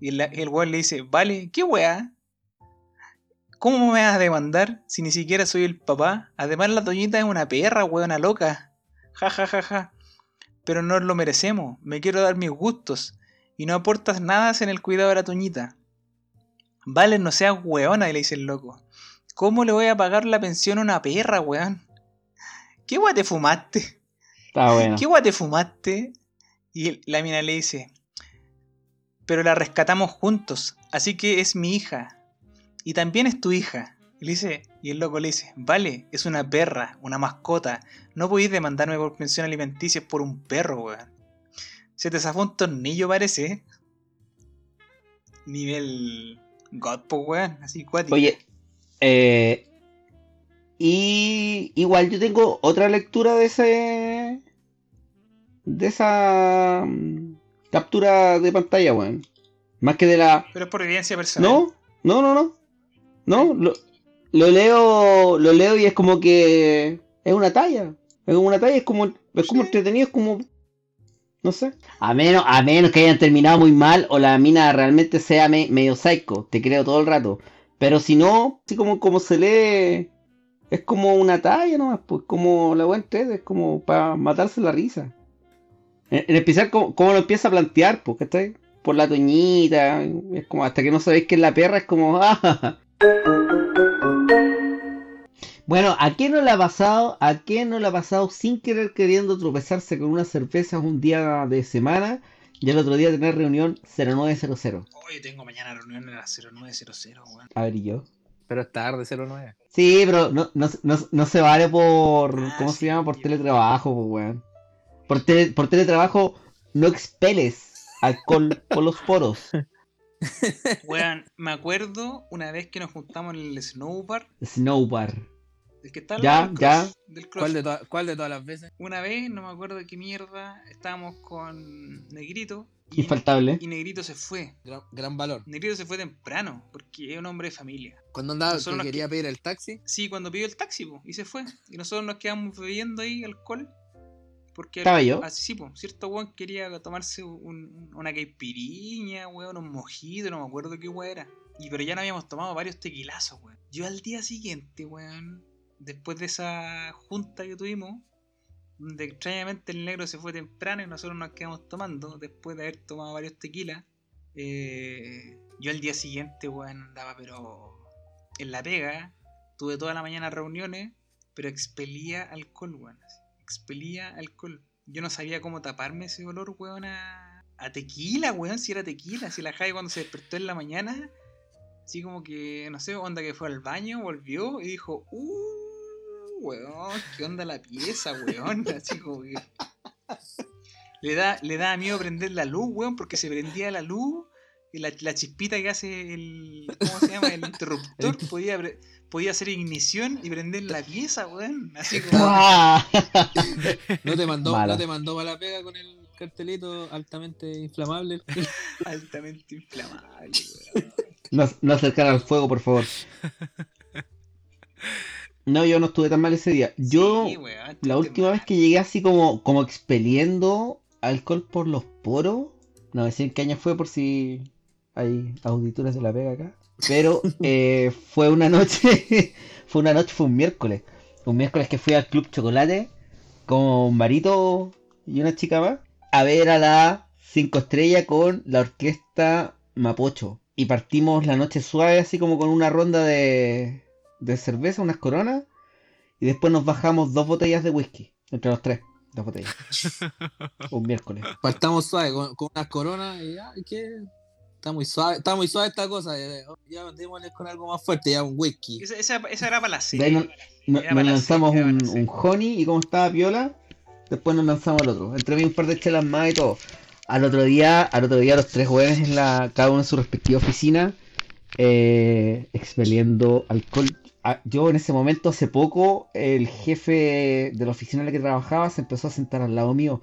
Y la- el weón le dice, vale, ¿qué weá? ¿Cómo me vas a demandar si ni siquiera soy el papá? Además la Toñita es una perra, weona loca. Ja, ja, ja, ja. Pero no lo merecemos. Me quiero dar mis gustos. Y no aportas nada en el cuidado de la Toñita. Vale, no seas weona, le dice el loco. ¿Cómo le voy a pagar la pensión a una perra, weón? ¿Qué weá te fumaste? Está bueno. ¿Qué guay te fumaste? Y la mina le dice, pero la rescatamos juntos, así que es mi hija. Y también es tu hija. Y, le dice, y el loco le dice, vale, es una perra, una mascota. No podéis demandarme por pensión alimenticia por un perro, weón. Se te zafó un tornillo, parece. Nivel God, po, weón. Así cuático. Oye, eh, y igual yo tengo otra lectura de ese. de esa mm, captura de pantalla, weón. Más que de la. Pero es por evidencia personal. No, no, no, no. No, lo, lo leo, lo leo y es como que es una talla. Es como una talla, es como, es como entretenido, es como. No sé. A menos, a menos que hayan terminado muy mal o la mina realmente sea me- medio psycho, te creo todo el rato. Pero si no, así como, como se lee, es como una talla nomás, pues como la buena es como para matarse la risa. En, en especial como, como lo empieza a plantear, pues, ¿cachai? Por la toñita, es como hasta que no sabéis que es la perra, es como... <laughs> ¡ah! Bueno, ¿a qué no le ha pasado? ¿A qué no le ha pasado sin querer queriendo tropezarse con unas cervezas un día de semana y el otro día tener reunión 0900? Oye, tengo mañana reunión a las 0900, weón. A ver, ¿y yo? Pero es tarde, 09. Sí, pero no, no, no, no se vale por. Ah, ¿Cómo sí, se llama? Por teletrabajo, pues, weón. Por, tele- por teletrabajo no expeles alcohol <laughs> por los poros. Weón, me acuerdo una vez que nos juntamos en el snowbar, Snowbar. El que está al Ya, del ya. cross- del cross. ¿Cuál de, ¿Cuál de todas las veces? Una vez, no me acuerdo de qué mierda, estábamos con Negrito y, Infaltable. y Negrito se fue. Gran, gran valor. Negrito se fue temprano, porque es un hombre de familia. Cuando andaba, Nosotros que quería pedir el taxi, Sí, cuando pidió el taxi, po, y se fue. Y nosotros nos quedamos bebiendo ahí alcohol. Porque ¿Estaba yo? Así sí, po, cierto weón quería tomarse un- una caipiriña, weón, un mojito, no me acuerdo qué weón era. Y pero ya no habíamos tomado varios tequilazos, weón. Yo al día siguiente, weón, después de esa junta que tuvimos, donde extrañamente el negro se fue temprano y nosotros nos quedamos tomando, después de haber tomado varios tequilas, eh, yo al día siguiente, weón, andaba pero en la pega, tuve toda la mañana reuniones, pero expelía alcohol, weón. Expelía alcohol. Yo no sabía cómo taparme ese olor, weón, a, a tequila, weón, si era tequila. Si la Javi cuando se despertó en la mañana, así como que, no sé, onda que fue al baño, volvió y dijo, uh, weón, ¿qué onda la pieza, weón? <laughs> Así como que... Le da, le da miedo prender la luz, weón, porque se prendía la luz y la, la chispita que hace el. ¿Cómo se llama? El interruptor podía, podía hacer ignición y prender la pieza, weón. Así como. <laughs> ¡Ah! ¿no te mandó, Mala. ¿no te mandó para la pega con el cartelito altamente inflamable? <laughs> altamente inflamable, weón. No, no acercar al fuego, por favor. No, yo no estuve tan mal ese día. Yo, Sí, la última vez que llegué así como, como expeliendo alcohol por los poros, no decir qué año fue por si hay auditores de la pega acá, pero <laughs> eh, fue una noche, <laughs> fue una noche, fue un miércoles, un miércoles que fui al Club Chocolate con Marito y una chica más a ver a la 5 estrella con la orquesta Mapocho. Y partimos la noche suave así como con una ronda de, de cerveza, unas coronas y después nos bajamos dos botellas de whisky entre los tres. Dos botellas. <laughs> Un miércoles. Faltamos suave con, con unas coronas y ya, ¿qué? Está muy suave, está muy suave esta cosa. eh, Ya démosle con algo más fuerte, ya un whisky. Esa, esa, esa era para la serie. nos, no- la lanzamos un, la un honey y como estaba piola, después nos lanzamos al otro. Entre mí un par de chelas más y todo. Al otro día, al otro día los tres jóvenes en la, cada uno en su respectiva oficina, eh, expeliendo alcohol. Yo en ese momento, hace poco, el jefe de la oficina en la que trabajaba se empezó a sentar al lado mío.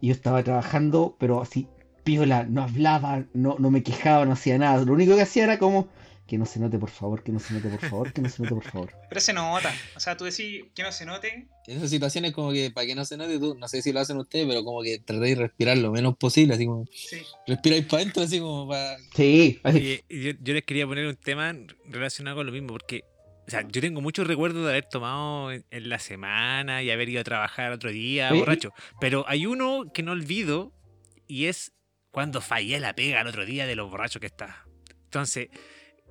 Y yo estaba trabajando, pero así, piola, no hablaba, no, no me quejaba, no hacía nada. Lo único que hacía era como, que no se note por favor, que no se note por favor, que no se note por favor. <laughs> Pero se nota. O sea, tú decís que no se note. En esas situaciones como que para que no se note tú, no sé si lo hacen ustedes, pero como que tratéis de respirar lo menos posible, así como Sí. respiráis para adentro, así como para... Sí, así, y yo, yo les quería poner un tema relacionado con lo mismo, porque o sea, yo tengo muchos recuerdos de haber tomado en, en la semana y haber ido a trabajar otro día Oye, borracho. Pero hay uno que no olvido y es cuando fallé la pega el otro día de los borrachos que estaba. Entonces,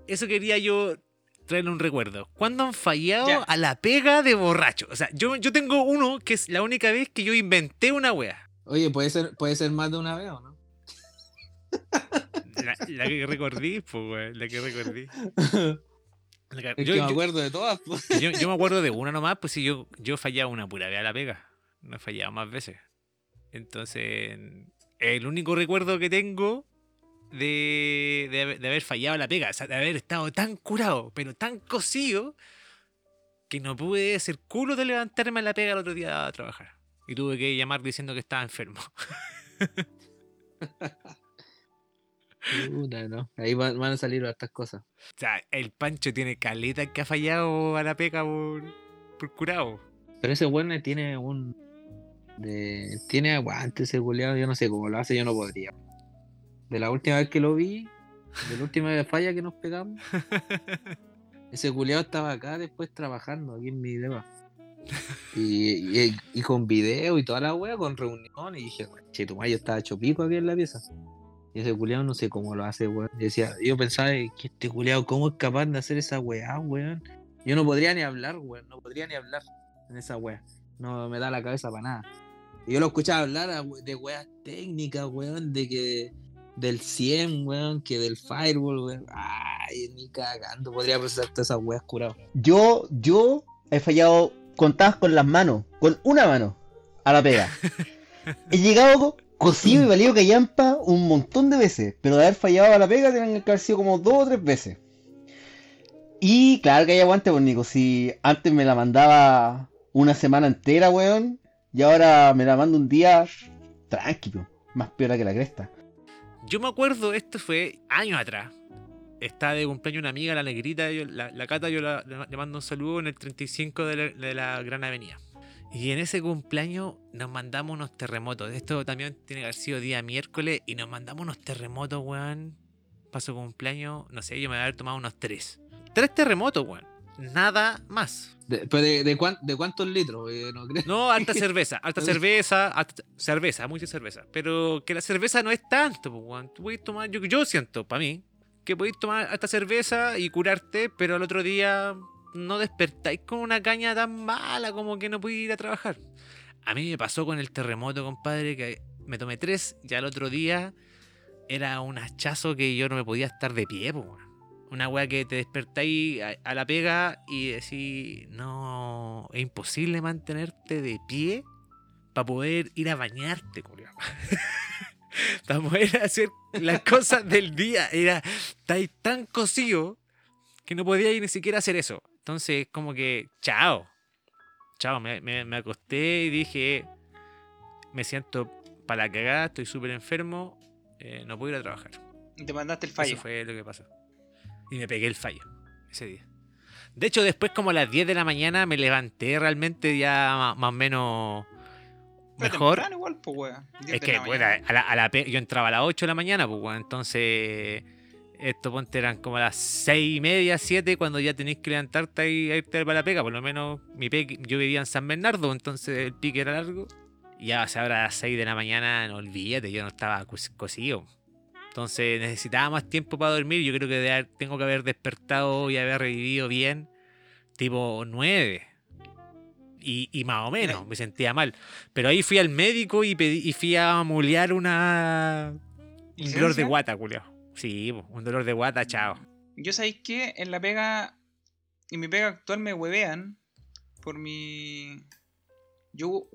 eso quería yo traerle un recuerdo. ¿Cuándo han fallado Ya. a la pega de borracho? O sea, yo, yo tengo uno que es la única vez que yo inventé una wea. Oye, puede ser, puede ser más de una vez o no? La, la que recordí, pues, weón, la que recordí. <laughs> La que- Es yo- me yo- acuerdo de todas. pues. <laughs> Yo, yo me acuerdo de una nomás, pues si yo, yo fallaba una pura vez a la pega. No he fallado más veces. Entonces, el único recuerdo que tengo de, de, haber- de haber fallado a la pega, o sea, de haber estado tan curado, pero tan cocido, que no pude hacer culo de levantarme a la pega el otro día a trabajar. Y tuve que llamar diciendo que estaba enfermo. <laughs> Puta, no. Ahí van, van a salir estas cosas. O sea, el Pancho tiene caleta que ha fallado a la pega por, por curado. Pero ese weón tiene un. De, tiene aguante ese culiado, yo no sé cómo lo hace, yo no podría. De la última vez que lo vi, de la última vez falla que nos pegamos, <laughs> ese culiado estaba acá después trabajando aquí en mi deba. Y, y, y con video y toda la wea, con reunión, y dije, che, tu mayo estaba hecho pico aquí en la pieza. Y ese culiado no sé cómo lo hace, weón. Yo decía, yo pensaba que este culiado, ¿cómo es capaz de hacer esa weá, weón? Yo no podría ni hablar, weón, no podría ni hablar en esa wea. No me da la cabeza para nada. Y yo lo escuchaba hablar de weas técnicas, weón, de que del 100, weón, que del firewall, weón. Ay, ni cagando, podría procesar todas esas weas curado. yo, yo he fallado contadas con las manos, con una mano, a la pega. <laughs> He llegado co- cocido y valido callampa un montón de veces, pero de haber fallado a la pega tienen que haber sido como dos o tres veces. Y claro que hay aguante, pues Nico, si antes me la mandaba una semana entera, weón, y ahora me la mando un día tranquilo, más peor que la cresta. Yo me acuerdo, esto fue años atrás. Está de cumpleaños una amiga, la negrita, yo- la, la Cata, yo la- le le mando un saludo en el 35 de la, de la Gran Avenida. Y en ese cumpleaños nos mandamos unos terremotos. Esto también tiene que haber sido día miércoles y nos mandamos unos terremotos, weón. Paso cumpleaños, no sé, yo me voy a haber tomado unos tres. Tres terremotos, weón. Nada más. De, pero de, de, cuán- de cuántos litros, Eh, no alta <laughs> cerveza, alta cerveza, alta cerveza, mucha cerveza. Pero que la cerveza no es tanto, pues, weón. Tú puedes tomar, yo, yo siento, para mí, que podéis tomar alta cerveza y curarte, pero al otro día no despertáis con una caña tan mala como que no podéis ir a trabajar. A mí me pasó con el terremoto, compadre, que me tomé tres y al otro día era un hachazo que yo no me podía estar de pie, weón. Una weá que te despertáis a, la pega y decís, no, es imposible mantenerte de pie para poder ir a bañarte, <laughs> para poder hacer las cosas del día. Era estáis tan cocido que no podía ni siquiera hacer eso. Entonces, como que, chao. Chao, me, me- me acosté y dije, me siento para la cagada, estoy súper enfermo, eh, no puedo ir a trabajar. Y te mandaste el fallo. Eso fue lo que pasó. Y me pegué el fallo ese día. De hecho, después como a las 10 de la mañana me levanté realmente ya más o menos mejor. igual, pues, Es que mañana. a la, a la yo entraba a las 8 de la mañana, pues entonces esto ponte eran como las 6 y media, 7 cuando ya tenéis que levantarte y irte para la pega. Por lo menos mi pe- yo vivía en San Bernardo, entonces el pique era largo. Y ya, o sea, ahora a las 6 de la mañana, no olvídate, yo no estaba cos- cosido. Entonces necesitaba más tiempo para dormir. Yo creo que de tengo que haber despertado y haber revivido bien, tipo 9. Y, y más o menos, me sentía mal. Pero ahí fui al médico y, pedí, y fui a mulear una. Un dolor de guata, Julio. Sí, un dolor de guata, chao. Yo sabéis que en la pega, en mi pega actual me huevean por mi... Yo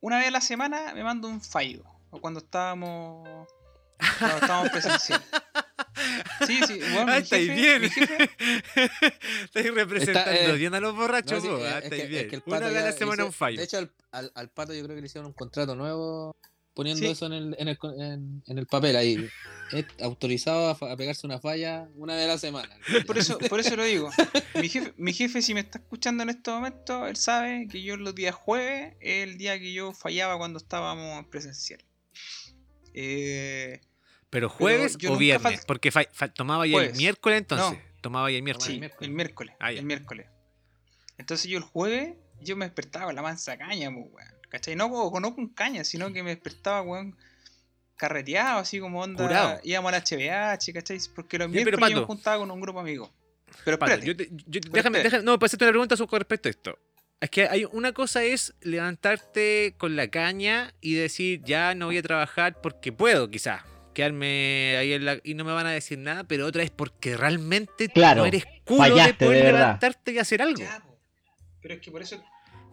una vez a la semana me mando un fallo. O cuando estábamos... Cuando estábamos presencial. <laughs> Sí, sí, bueno, Ah, estáis bien. <laughs> estáis representando Está, eh, bien a los borrachos, No, sí, po, es- ah, es estáis que- es bien. que el Una pato vez a la semana hizo- un fallo. De hecho, al, al- al pato yo creo que le hicieron un contrato nuevo poniendo Sí. eso en el, en, el, co- en- en el papel ahí. Es autorizado a, fa- a pegarse una falla una vez a la semana. Por eso, por eso lo digo. <laughs> Mi jefe, mi jefe, si me está escuchando en este momento, él sabe que yo los días jueves es el día que yo fallaba cuando estábamos en presencial. Eh, Pero jueves o viernes, fal- porque fa- fa- tomaba ya el miércoles entonces. No. Tomaba ya el miércoles. sí, miércoles. el miércoles. Ah, el miércoles. Entonces yo el jueves, yo me despertaba con la mansa caña, pues, weón. ¿Cachai? No, con- no con caña, sino que me despertaba, weón, carreteado, así como onda. Curado. Íbamos a la HBH, ¿cachai? Porque los Sí, pero, miércoles yo me juntaba con un grupo de amigos. Pero Pato, espérate. yo te- yo- Pero déjame, espérate. déjame- no, para hacerte una pregunta con respecto a esto. Es que hay una cosa es levantarte con la caña y decir, ya no voy a trabajar porque puedo, quizás. Quedarme ahí en la, y no me van a decir nada, pero otra es porque realmente Claro, no eres culo de poder de levantarte y hacer algo. Ya. Pero es que por eso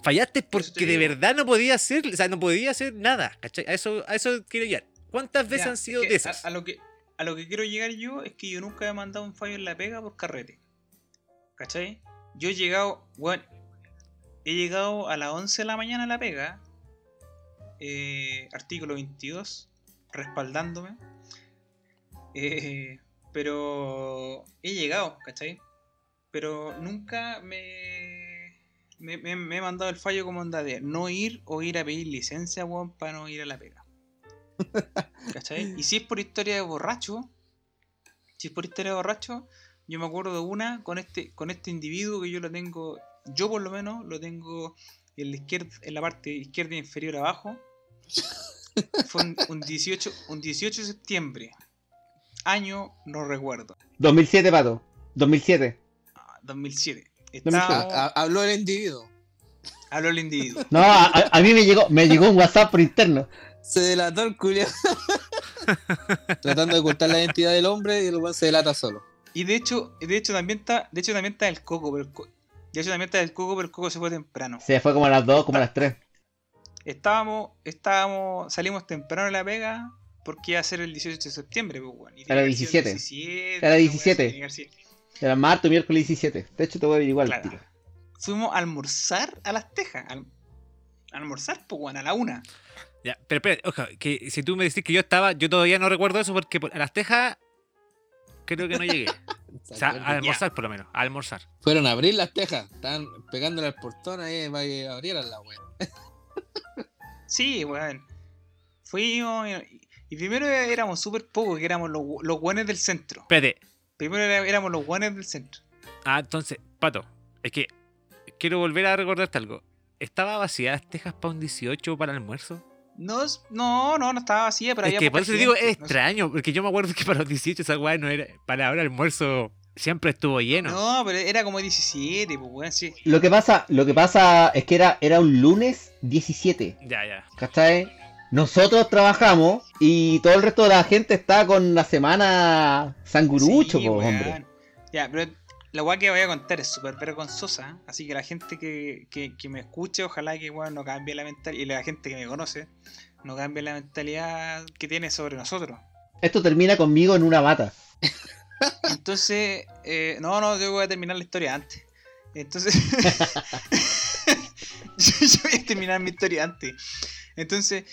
Fallaste porque de verdad no podía hacer, o sea, no podía hacer nada. ¿cachai? A eso, a eso quiero llegar. ¿Cuántas veces Ya, han es sido que de esas? A, a lo que, a lo que quiero llegar yo es que yo nunca he mandado un fallo en la pega por carrete. ¿Cachai? Yo he llegado, bueno, he llegado a las 11 de la mañana a la pega, eh, artículo 22, respaldándome. Eh, pero he llegado, ¿cachai? Pero nunca me, me, me- me he mandado el fallo como onda de no ir o ir a pedir licencia, weón, para no ir a la pega. ¿Cachai? Y si es por historia de borracho, si es por historia de borracho, yo me acuerdo de una con este, con este individuo que yo lo tengo, yo por lo menos lo tengo en la, izquierda, en la parte izquierda inferior abajo. Fue un, un 18, un 18 de septiembre. Año no recuerdo. 2007, pato. 2007. Ah, 2007. 2007. Estábamos- Ha- Habló el individuo. habló el individuo. No, a, a- mí me llegó, me llegó un WhatsApp por interno. Se delató el culiao. <laughs> Tratando de ocultar la identidad del hombre y el weón se delata solo. Y de hecho, de hecho también está, de hecho también está el coco, pero el co- de hecho también está el coco, pero el coco se fue temprano. Se fue como a las 2, como a las 3. Estábamos, estábamos, salimos temprano de la pega porque iba a ser el 18 de septiembre, pues, weón. Y Era tenía que ser el 17. 17, Era una 17. Era martes, miércoles 17. De hecho, te voy a averiguar el Claro. Fuimos a almorzar a las tejas. al- a almorzar, pues, weón, a la una. Ya, pero espera, ojo, que si tú me decís que yo estaba, yo todavía no recuerdo eso porque por- a las tejas creo que no llegué. <laughs> O sea, a almorzar por lo menos, a almorzar. Fueron a abrir las tejas. Estaban pegándole al portón ahí para que abrieran la wea. <laughs> Sí, weón. Fuimos y, y primero éramos súper pocos, que éramos los, los guanes del centro. Espérate. Primero era- éramos los guanes del centro. Ah, entonces, Pato, es que quiero volver a recordarte algo. ¿Estaba vacía las tejas para un 18 para el almuerzo? No, no, no, no estaba vacía, pero es había que por eso te digo, es no sé. extraño, porque yo me acuerdo que para los 18 esa weá no era. Para ahora el almuerzo siempre estuvo lleno. No, pero era como 17, pues, weón, sí. Lo que pasa, lo que pasa es que era, era un lunes 17. Ya, ya. ¿Cachai? Nosotros trabajamos y todo el resto de la gente está con la semana sangurucho, Sí, po, hombre. Ya, pero la weá que voy a contar es súper vergonzosa, así que la gente que, que, que me escuche, ojalá que weón, no cambie la mentalidad, y la gente que me conoce, no cambie la mentalidad que tiene sobre nosotros. Esto termina conmigo en una mata. <laughs> Entonces, eh, no, no, yo voy a terminar la historia antes. Entonces, <laughs> <laughs> yo, yo voy a terminar mi historia antes. Entonces,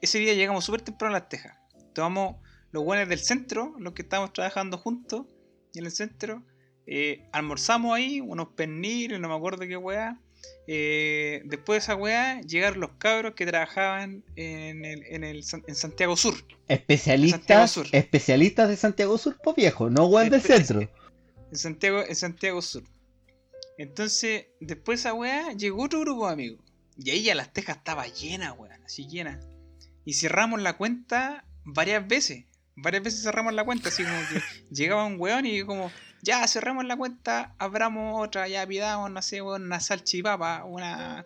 ese día llegamos súper temprano a las tejas. Tomamos los buenos del centro, los que estábamos trabajando juntos en el centro. eh, almorzamos ahí, unos pernil, no me acuerdo qué weá. Eh, después de esa weá, llegaron los cabros que trabajaban en, el, en, el, San- en Santiago Sur. Santiago Especialistas, Sur. especialistas de Santiago Sur, pues viejo, no weón del centro. En Santiago, en Santiago Sur. Entonces, después de esa weá, llegó otro grupo de amigos. Y ahí ya las tejas estaba llena, weón, así llena. Y cerramos la cuenta varias veces. Varias veces cerramos la cuenta, así como que <laughs> llegaba un weón y como, ya cerramos la cuenta, abramos otra, ya pidamos, no sé, una salchipapa, una,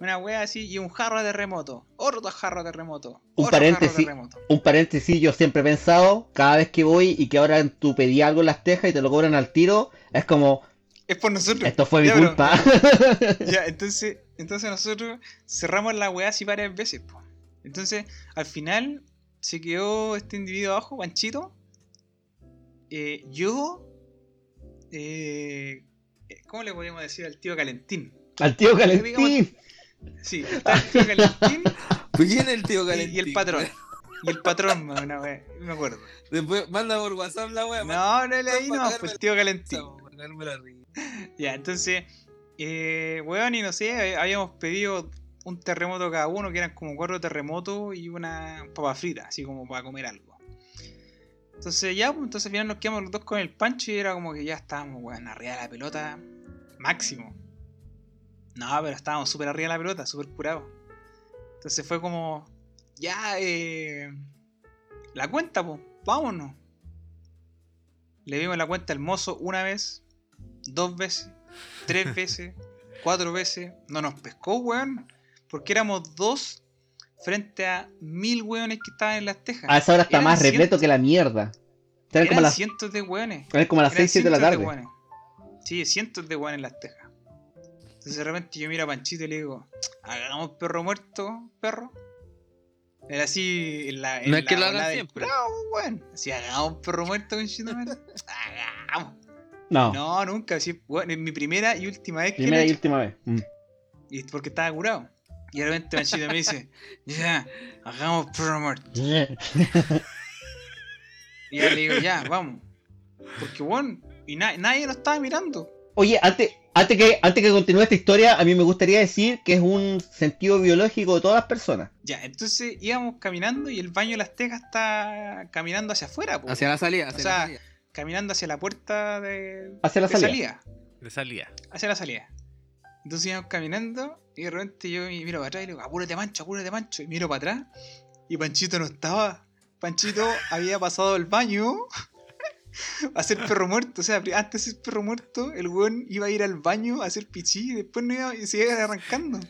Una wea así y un jarro de terremoto. Otro jarro de terremoto. Un paréntesis. Un paréntesis, yo siempre he pensado, cada vez que voy y que ahora tú pedí algo en las tejas y te lo cobran al tiro, es como, Es por nosotros. esto fue mi Ya, culpa. <laughs> Ya, entonces, entonces nosotros cerramos la weá así varias veces, po. Entonces, al final se quedó este individuo abajo, Panchito. Eh, yo. eh, ¿Cómo le podríamos decir al tío Calentín? Al tío Calentín. Sí, está el tío Calentín <laughs> ¿Por quién es el tío y, Calentín? <laughs> y el patrón. Y el patrón, una wea, me acuerdo. Después manda por WhatsApp la wea. No, no le ahí para no, pues el tío Calentín. La. Ya, entonces, eh, weón, y no sé, habíamos pedido un terremoto cada uno, que eran como cuatro terremotos y una papa frita, así como para comer algo. Entonces ya, pues, entonces al final nos quedamos los dos con el pancho y era como que ya estábamos, weón, arriba de la pelota, máximo. No, pero estábamos súper arriba de la pelota, súper curados. Entonces fue como, ya, eh, la cuenta, pues, vámonos. Le dimos la cuenta al mozo una vez, dos veces, tres veces, <laughs> cuatro veces. No nos pescó, weón. Porque éramos dos frente a mil weones que estaban en las tejas. A esa hora está Eran más repleto que la mierda. Eran como las, cientos de weones. eran como las Eran 6, 7 de la tarde. Sí, cientos de weones en las tejas. Entonces de repente yo miro a Panchito y le digo, hagamos perro muerto, perro. Era así en la. En No es la que lo hagan siempre. curao, weón. Así hagamos perro muerto, Panchito. Hagamos. No, No, nunca. Así, es mi primera y última vez que primera lo he y última vez. Mm. Y porque estaba curado. Y de repente Panchito me dice, ya, hagamos perro muerto. <laughs> Y ya le digo, ya, vamos. Porque, bueno, y na- nadie nos estaba mirando. Oye, antes, antes, que, antes que continúe esta historia, a mí me gustaría decir que es un sentido biológico de todas las personas. Ya, entonces íbamos caminando y el baño de las tejas está caminando hacia afuera, po. Hacia la salida, hacia O sea, la salida. caminando hacia la puerta de, Hacia la de salida. De salida. hacia la salida. Entonces íbamos caminando y de repente yo miro para atrás y le digo, apúrate Pancho, apúrate Pancho. Y miro para atrás y Panchito no estaba. Panchito <laughs> había pasado al baño <laughs> a hacer perro muerto. O sea, antes de ser perro muerto, el weón iba a ir al baño a hacer pichí y después no iba, y se iba arrancando.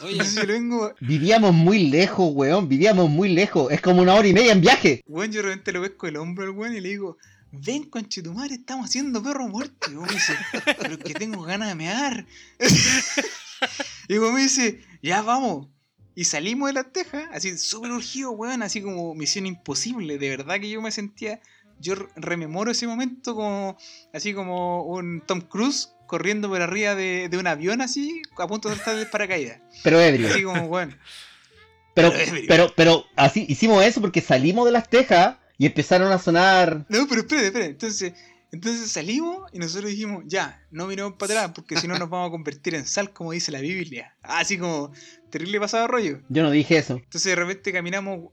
Oye, Entonces yo le vengo, Vivíamos muy lejos, weón. Vivíamos muy lejos. Es como una hora y media en viaje. weón, yo de repente lo pesco el hombro al weón y le digo, ven conchetumare, estamos haciendo perro muerto. Y me dice, pero es que tengo ganas de mear. <laughs> y weón me dice, ya vamos. Y salimos de la teja, así súper urgido, weón, así como misión imposible. De verdad que yo me sentía, yo rememoro ese momento como, así como un Tom Cruise corriendo por arriba de, de un avión así, a punto de saltar de paracaídas. Pero ebrio. Así como, weón. Pero, pero, pero así hicimos eso porque salimos de las tejas y empezaron a sonar. No, pero espérate, espérate. Entonces, entonces salimos y nosotros dijimos, ya, no miremos para atrás porque si no nos <laughs> vamos a convertir en sal, como dice la Biblia. Así como terrible pasado rollo. Yo no dije eso. Entonces de repente caminamos,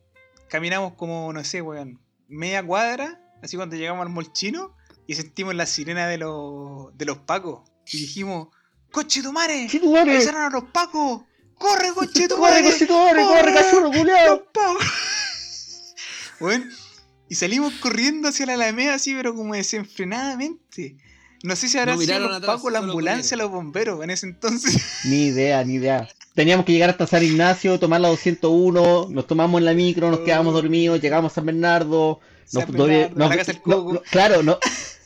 caminamos como, no sé, weón, media cuadra, así cuando llegamos al molchino y sentimos la sirena de los, de los pacos. Y dijimos, ¡Coche tu madre! ¡Sí, tu madre! ¡Avisaron a los pacos! ¡Corre, coche <laughs> tu ¡Corre, madre! conchetumare! ¡Corre, ¡Corre! cachorro, ¡Los culiao! pacos! <laughs> Bueno, y salimos corriendo hacia la Alameda así, pero como desenfrenadamente. No sé si habrán No sido los atrás, pacos, la ambulancia, los bomberos en ese entonces. <laughs> Ni idea, ni idea. Teníamos que llegar hasta San Ignacio, tomar la 201, nos tomamos en la micro, nos quedamos dormidos, llegamos a San Bernardo, nos, San doble- Bernardo, nos- la casa del no- Coco. no- claro, no,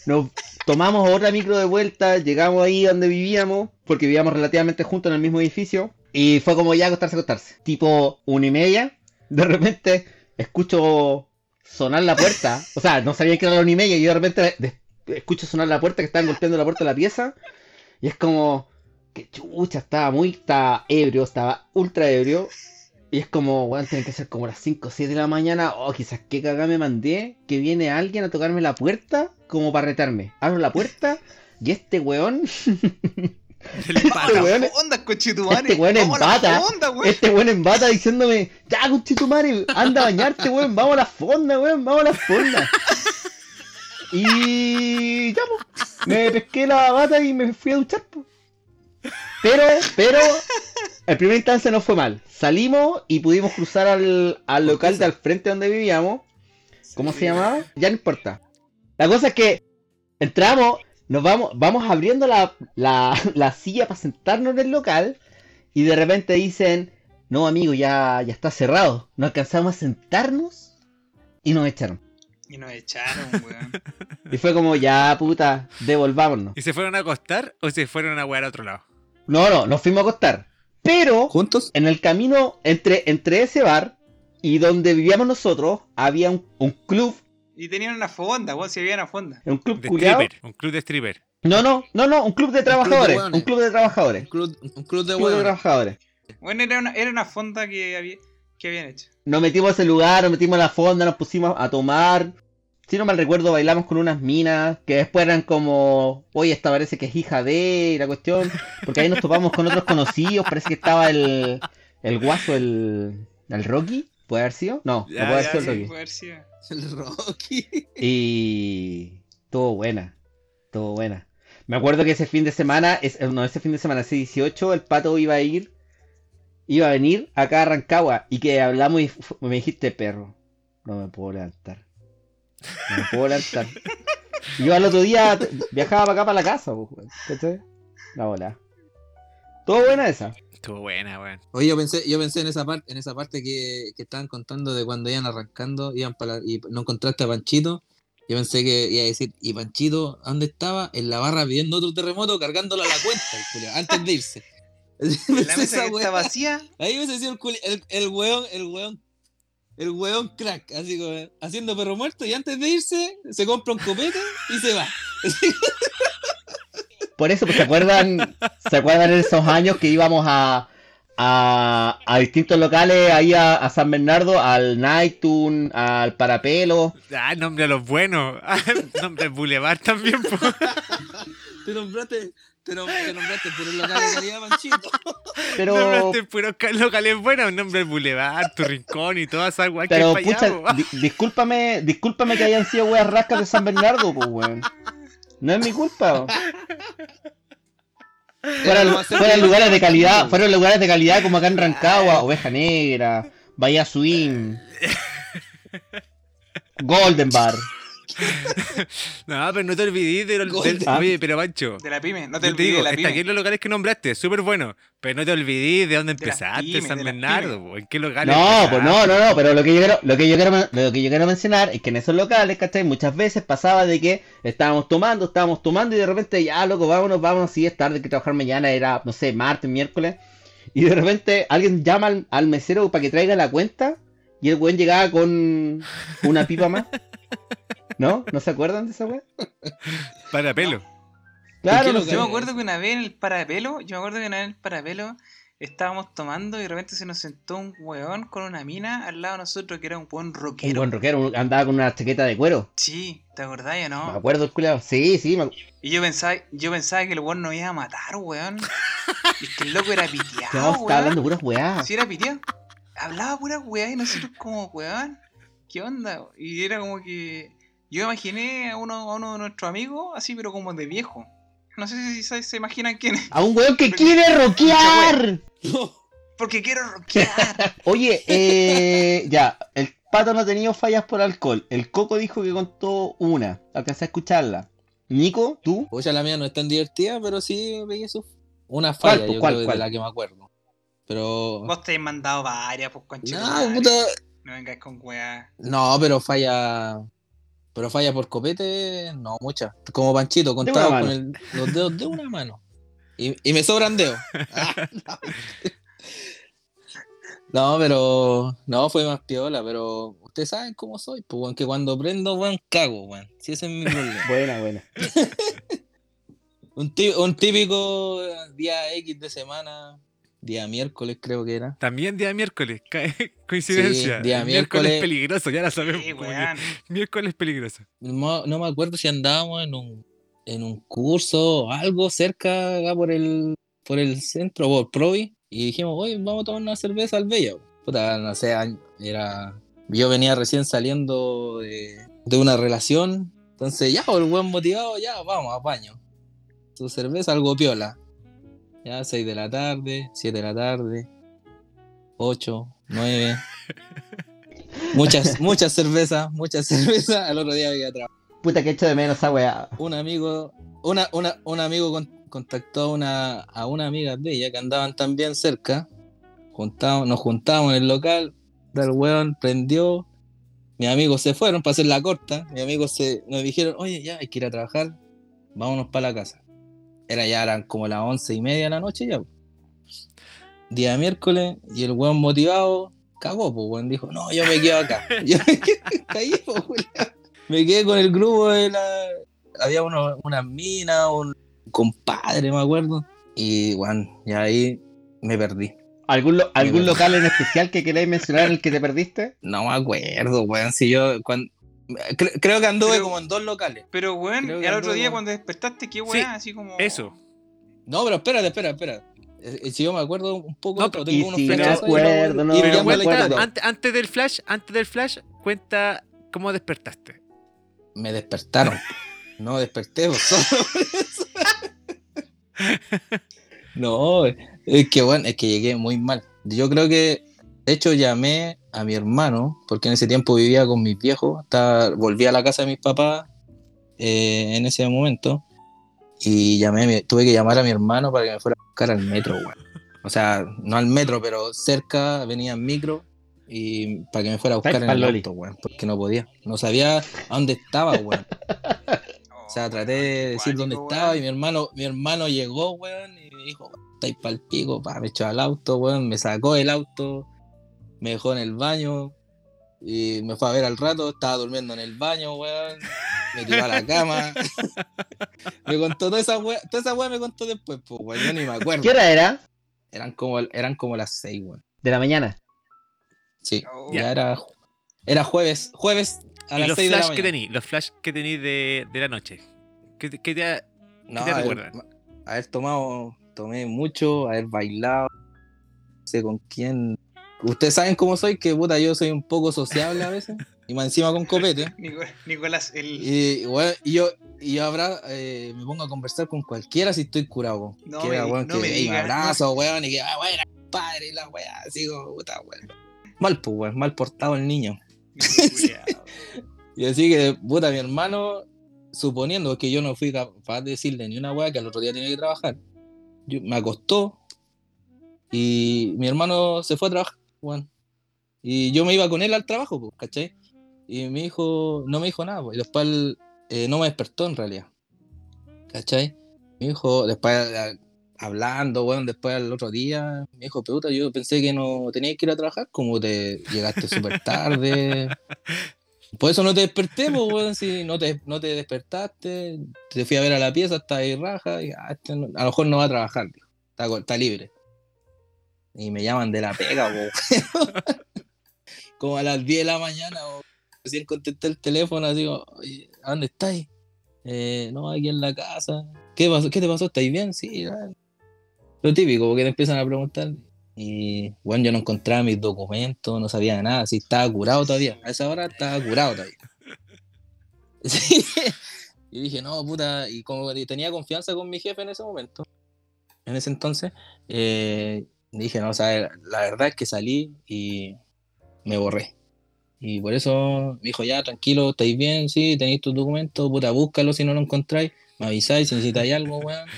nos tomamos otra micro de vuelta, llegamos ahí donde vivíamos, porque vivíamos relativamente juntos en el mismo edificio, y fue como ya acostarse, acostarse. Tipo una y media, de repente escucho sonar la puerta, o sea, no sabía que era la una y media, y yo de repente escucho sonar la puerta, que estaban golpeando la puerta de la pieza, y es como, que chucha, estaba muy, estaba ebrio, estaba ultra ebrio. Y es como, weón, tienen que ser como las 5 o 7 de la mañana. Oh, quizás qué cagada me mandé. Que viene alguien a tocarme la puerta como para retarme. Abro la puerta y este weón. <laughs> Este weón- onda, conchetumare! este weón en ¡Vamos a la bata. fonda, este weón en bata diciéndome, ya conchetumare, anda a bañarte, weón, vamos a la fonda, weón, vamos a la fonda. Y ya, pues, me pesqué la bata y me fui a duchar, pues. Pero, pero, en primera instancia no fue mal. Salimos y pudimos cruzar al, al local de al frente donde vivíamos. ¿Cómo se llamaba? Ya no importa. La cosa es que entramos, nos vamos, vamos abriendo la, la, <laughs> la silla para sentarnos en el local. y de repente dicen, no amigo, ya, ya está cerrado. No alcanzamos a sentarnos y nos echaron. Y nos echaron, <laughs> weón. Y fue como, ya puta, devolvámonos. ¿Y se fueron a acostar o se fueron a jugar a otro lado? No, no, nos fuimos a acostar. Pero ¿Juntos? en el camino entre, entre ese bar y donde vivíamos nosotros, había un, un club, Y tenían una fonda, weón, si había una fonda. un club De stripper, un club de stripper. No, no, no, no, un club de trabajadores. Un club de trabajadores. Un club, un club de Un club de huevos. trabajadores. Bueno, era una, era una fonda que, había, que habían hecho. Nos metimos a ese lugar, nos metimos a la fonda, nos pusimos a tomar. Si no mal recuerdo, bailamos con unas minas que después eran como, oye, esta parece que es hija de y la cuestión. Porque ahí nos topamos con otros conocidos. Parece que estaba el, el guaso, el, el Rocky. ¿Puede haber sido? No, Ya, no puede haber ya, sido el sí. Rocky. Puede haber sido. El Rocky. Y estuvo buena, estuvo buena. Me acuerdo que ese fin de semana, es, no, ese fin de semana, ese 18, el pato iba a ir, iba a venir acá a Rancagua y que hablamos y me dijiste, perro, no me puedo levantar. No me puedo levantar. Y <laughs> yo al otro día viajaba para acá para la casa, pues, ¿cachai? La bola. Todo buena esa. Estuvo buena, weón. Oye, yo pensé, yo pensé en esa parte, en esa parte que, que estaban contando de cuando iban arrancando, iban para y no encontraste a Panchito. Yo pensé que iba a decir, ¿y Panchito dónde estaba? En la barra pidiendo otro terremoto, cargándolo a la cuenta, el antes de irse. <laughs> La mesa que está vacía. Ahí hubiese sido el, culi- el, el weón, el weón, el weón crack, así como haciendo perro muerto y antes de irse se compra un copete y se va. <laughs> Por eso, pues, ¿se acuerdan? ¿Se acuerdan en esos años que íbamos a, a, a distintos locales ahí a, a San Bernardo, al Nightune, al Parapelo? Ah, nombre a los buenos. Ah, <laughs> nombre al Boulevard también, po. <laughs> Te nombraste, te, nom- te nombraste por el local de calidad Panchito. Pero, Nombraste puros ca- locales buenos. Nombre al Boulevard, tu rincón y todas esas guay que pero allá, pucha, di- discúlpame, discúlpame que hayan sido weas rascas de San Bernardo, pues, weón. No es mi culpa. <laughs> Fueron, lugares de calidad, fueron lugares de calidad como acá en Rancagua, Oveja Negra, Bahía Swing, <laughs> Golden Bar. <laughs> No, pero no te olvides de los. Del- Oye, pero Pancho. De la pyme. No te olvides digo, de la está pyme. aquí en los locales que nombraste, súper bueno. Pero no te olvides de dónde De empezaste, pymes, San de Bernardo, po. ¿En qué locales No, pues no, no, no, pero lo que yo quiero, lo que yo quiero, men- lo que yo quiero mencionar es que en esos locales, ¿cachai? Muchas veces pasaba de que estábamos tomando, estábamos tomando y de repente ya, loco, vámonos, vámonos, si es tarde hay que trabajar mañana, era, no sé, martes, miércoles, y de repente alguien llama al, al mesero para que traiga la cuenta y el weón llegaba con una pipa más. <laughs> ¿No? ¿No se acuerdan de esa weá? Para pelo. Claro, no. Yo me acuerdo que una vez en el parapelo, yo me acuerdo que una vez en el parapelo estábamos tomando y de repente se nos sentó un weón con una mina al lado de nosotros que era un buen Un rockero. buen rockero, un- andaba con una chaqueta de cuero. Sí, ¿te acordás o Me no? acuerdo el culiao. Sí, sí, me Y yo pensaba, yo pensaba que el weón nos iba a matar, weón. Y es que el loco era No, piteado, estaba hablando puras weá. Si era piteado. Hablaba pura weá y nosotros como weón. ¿Qué onda? Y era como que. Yo imaginé a uno, a uno de nuestros amigos así, pero como de viejo. No sé si se, se imaginan quién es. A un weón que quiere rockear. Porque quiero rockear. <laughs> Oye, eh, ya, el pato no ha tenido fallas por alcohol. El coco dijo que contó una. Alcancé a escucharla. Nico, tú. Pucha, la mía no es tan divertida, pero sí pegué su... una ¿Cuál, falla, pues, yo cuál, creo, cuál? de la que me acuerdo. Pero... Vos te has mandado varias, pues conchito. No, puta... No vengas con weá. No, pero falla... Pero falla por copete, no, mucha. Como Panchito, contado con el- los dedos de una mano. Y, y me sobran dedos. <laughs> <laughs> No. Pero... No, fue más piola, pero... Ustedes saben cómo soy, pues, weón, que cuando prendo, weón, cago, weón. Si ese es mi problema. <laughs> Buena, buena. Un, tí- un típico día X de semana, día miércoles creo que era. También día miércoles. <laughs> <laughs> Coincidencia. Sí, día miércoles miércoles. peligroso, ya la sabemos. Sí. Miércoles peligroso. No, no me acuerdo si andábamos en un, en un curso o algo cerca acá por el, por el centro, por Provi, y dijimos, oye, vamos a tomar una cerveza al Bella. Puta, no sé, era... Yo venía recién saliendo de, de una relación, entonces ya, el buen motivado, ya, vamos, a baño. Su cerveza, algo piola. Ya, 6 de la tarde, 7 de la tarde, 8, 9. <laughs> Muchas, muchas cervezas, muchas cervezas. Al otro día había trabajo. Puta que echo de menos esa weá. Un amigo, una, una, un amigo con- contactó a una, a una amiga de ella que andaban también cerca. Juntamos, nos juntamos en el local, el weón prendió. Mis amigos se fueron para hacer la corta. Mis amigos se, nos dijeron, oye, ya hay que ir a trabajar, vámonos para la casa. Era ya, eran como las once y media de la noche ya. Día miércoles, y el weón motivado, cagó, pues weón, dijo, no, yo me quedo acá. <laughs> Yo me quedé, caí, po, weón. Me quedé con el grupo de la. Había uno, una mina, un compadre, me acuerdo. Y bueno, y ahí me perdí. ¿Algún, lo- algún local en especial que queráis mencionar en el que te perdiste? No me acuerdo, weón. Si yo. cuan- cre- creo que anduve Pero- como en dos locales. Pero, weón, que al otro día cuando despertaste, qué weá, así como. Eso. No, pero espérate, espera, espera. Eh, eh, Si yo me acuerdo un poco, No, y tengo unos si no flashazos acuerdo, weón, no, no Pero cuenta, acuerdo. ante- antes del flash, antes del flash, cuenta cómo despertaste. Me despertaron. No desperté, vos solo. <laughs> No, es que bueno, es que llegué muy mal. Yo creo que, de hecho, llamé a mi hermano, porque en ese tiempo vivía con mis viejos, estaba, volví a la casa de mis papás eh, en ese momento, y llamé, a mi- tuve que llamar a mi hermano para que me fuera a buscar al metro, weón. O sea, no al metro, pero cerca venía en micro, y para que me fuera a buscar en el Loli. auto, weón, porque no podía. No sabía a dónde estaba, weón. O sea, traté de decir dónde estaba y mi hermano, mi hermano llegó, weón, y me dijo, estáis pa'l pico, pa, me echó al auto, weón, me sacó del auto, me dejó en el baño, y me fue a ver al rato, estaba durmiendo en el baño, weón, me tiró a la cama. <laughs> me contó toda esa weá, toda esa weá me contó después, pues, weón, yo ni me acuerdo. ¿Qué hora era? Eran como, eran como las seis, weón. De la mañana. Sí, Oh. ya era, era jueves, jueves a las los seis de la flash que tení, los flash que tení de, de la noche. ¿Qué, qué te- No, te haber tomado, tomé mucho, haber bailado, no sé con quién. Ustedes saben cómo soy, que puta, yo soy un poco sociable a veces, <laughs> y más encima con copete. Nico- Nicolás, el. Y, yo, y yo habrá, eh, me pongo a conversar con cualquiera si estoy curado. No que me no que me abrazo, weón, y que, ah, weón, padre, y la weá, así como, puta, weón. Mal, pues, weón, mal portado el niño. <laughs> <laughs> Y así que, puta, mi hermano, suponiendo que yo no fui capaz de decirle ni una weá que al otro día tenía que trabajar, yo- me acostó y mi hermano se fue a trabajar, weón. Y yo me iba con él al trabajo, pues, ¿cachai? Y me dijo, no me dijo nada, pues, y después él, eh, no me despertó en realidad, ¿cachai? Me dijo, después hablando, weón, después al otro día, me dijo, puta, yo pensé que no tenías que ir a trabajar, como te llegaste súper tarde. <laughs> Por eso no te desperté, pues, weón, si no te, no te despertaste, te fui a ver a la pieza, está ahí raja, y, ah, este no- a lo mejor no va a trabajar, dijo, está, co- está libre. Y me llaman de la pega, <laughs> como a las 10 de la mañana, o recién contesté el teléfono, así como, "Oye, ¿a dónde estáis? "Eh, no, aquí en la casa. ¿Qué, pasó? ¿Qué te pasó? ¿Estáis bien? Sí, ah". lo típico, porque te empiezan a preguntar. Y bueno, yo no encontraba mis documentos, no sabía nada, si estaba curado todavía. A esa hora estaba curado todavía. <laughs> Y dije, no, puta, y como tenía confianza con mi jefe en ese momento, en ese entonces, eh, dije, no, o sea, la verdad es que salí y me borré. Y por eso me dijo, ya, tranquilo, estáis bien, sí, tenéis tus documentos, puta, búscalo si no lo encontráis, me avisáis si necesitáis <laughs> algo, weón.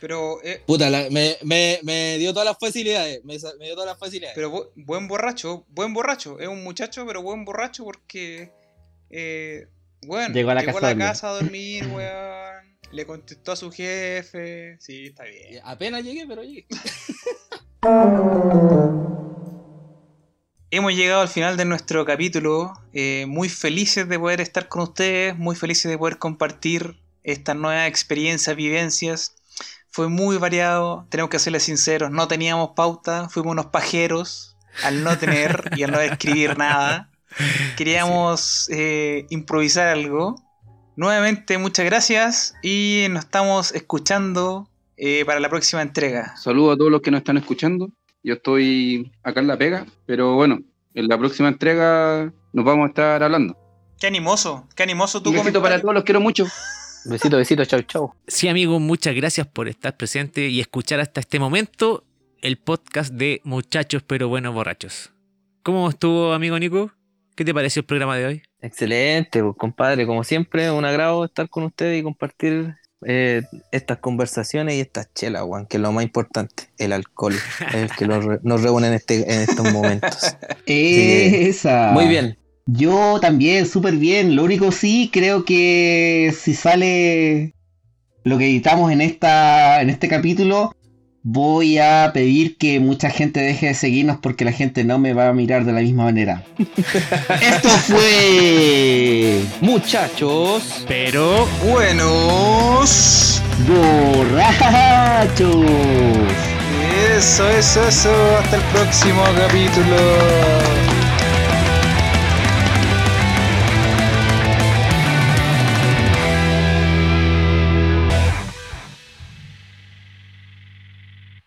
Pero, eh, Puta, la- me, me, me dio todas las facilidades, me, dio todas las facilidades. pero bu- buen borracho, buen borracho. Es un muchacho, pero buen borracho porque. Eh, bueno, Llegó a la casa a dormir. casa a dormir, weón. Le contestó a su jefe. Sí, está bien. Apenas llegué, pero llegué. <laughs> Hemos llegado al final de nuestro capítulo. eh, muy felices de poder estar con ustedes, muy felices de poder compartir estas nuevas experiencias, vivencias. Fue muy variado, tenemos que serles sinceros, no teníamos pauta, fuimos unos pajeros al no tener <laughs> y al no escribir nada. Queríamos eh, improvisar algo. Nuevamente, muchas gracias y nos estamos escuchando eh, para la próxima entrega. Saludos a todos los que nos están escuchando. Yo estoy acá en la pega, pero bueno, en la próxima entrega nos vamos a estar hablando. Qué animoso, qué animoso tu Un besito comentario. para todos, los quiero mucho. Besito, besito, chau, chau. Sí, amigos, muchas gracias por estar presente y escuchar hasta este momento el podcast de Muchachos pero buenos borrachos. ¿Cómo estuvo, amigo Nico? ¿Qué te pareció el programa de hoy? Excelente, pues, compadre. Como siempre, un agrado estar con ustedes y compartir eh, estas conversaciones y estas chelas, weón, que es lo más importante, el alcohol, es el que re- <laughs> nos reúne en, este, en estos momentos. <laughs> Esa. Muy bien. Yo también, súper bien. Lo único sí, creo que si sale lo que editamos en esta en este capítulo, voy a pedir que mucha gente deje de seguirnos porque la gente no me va a mirar de la misma manera. <laughs> Esto fue Muchachos, Pero Buenos. borrachos. Eso, eso, eso. Hasta el próximo capítulo.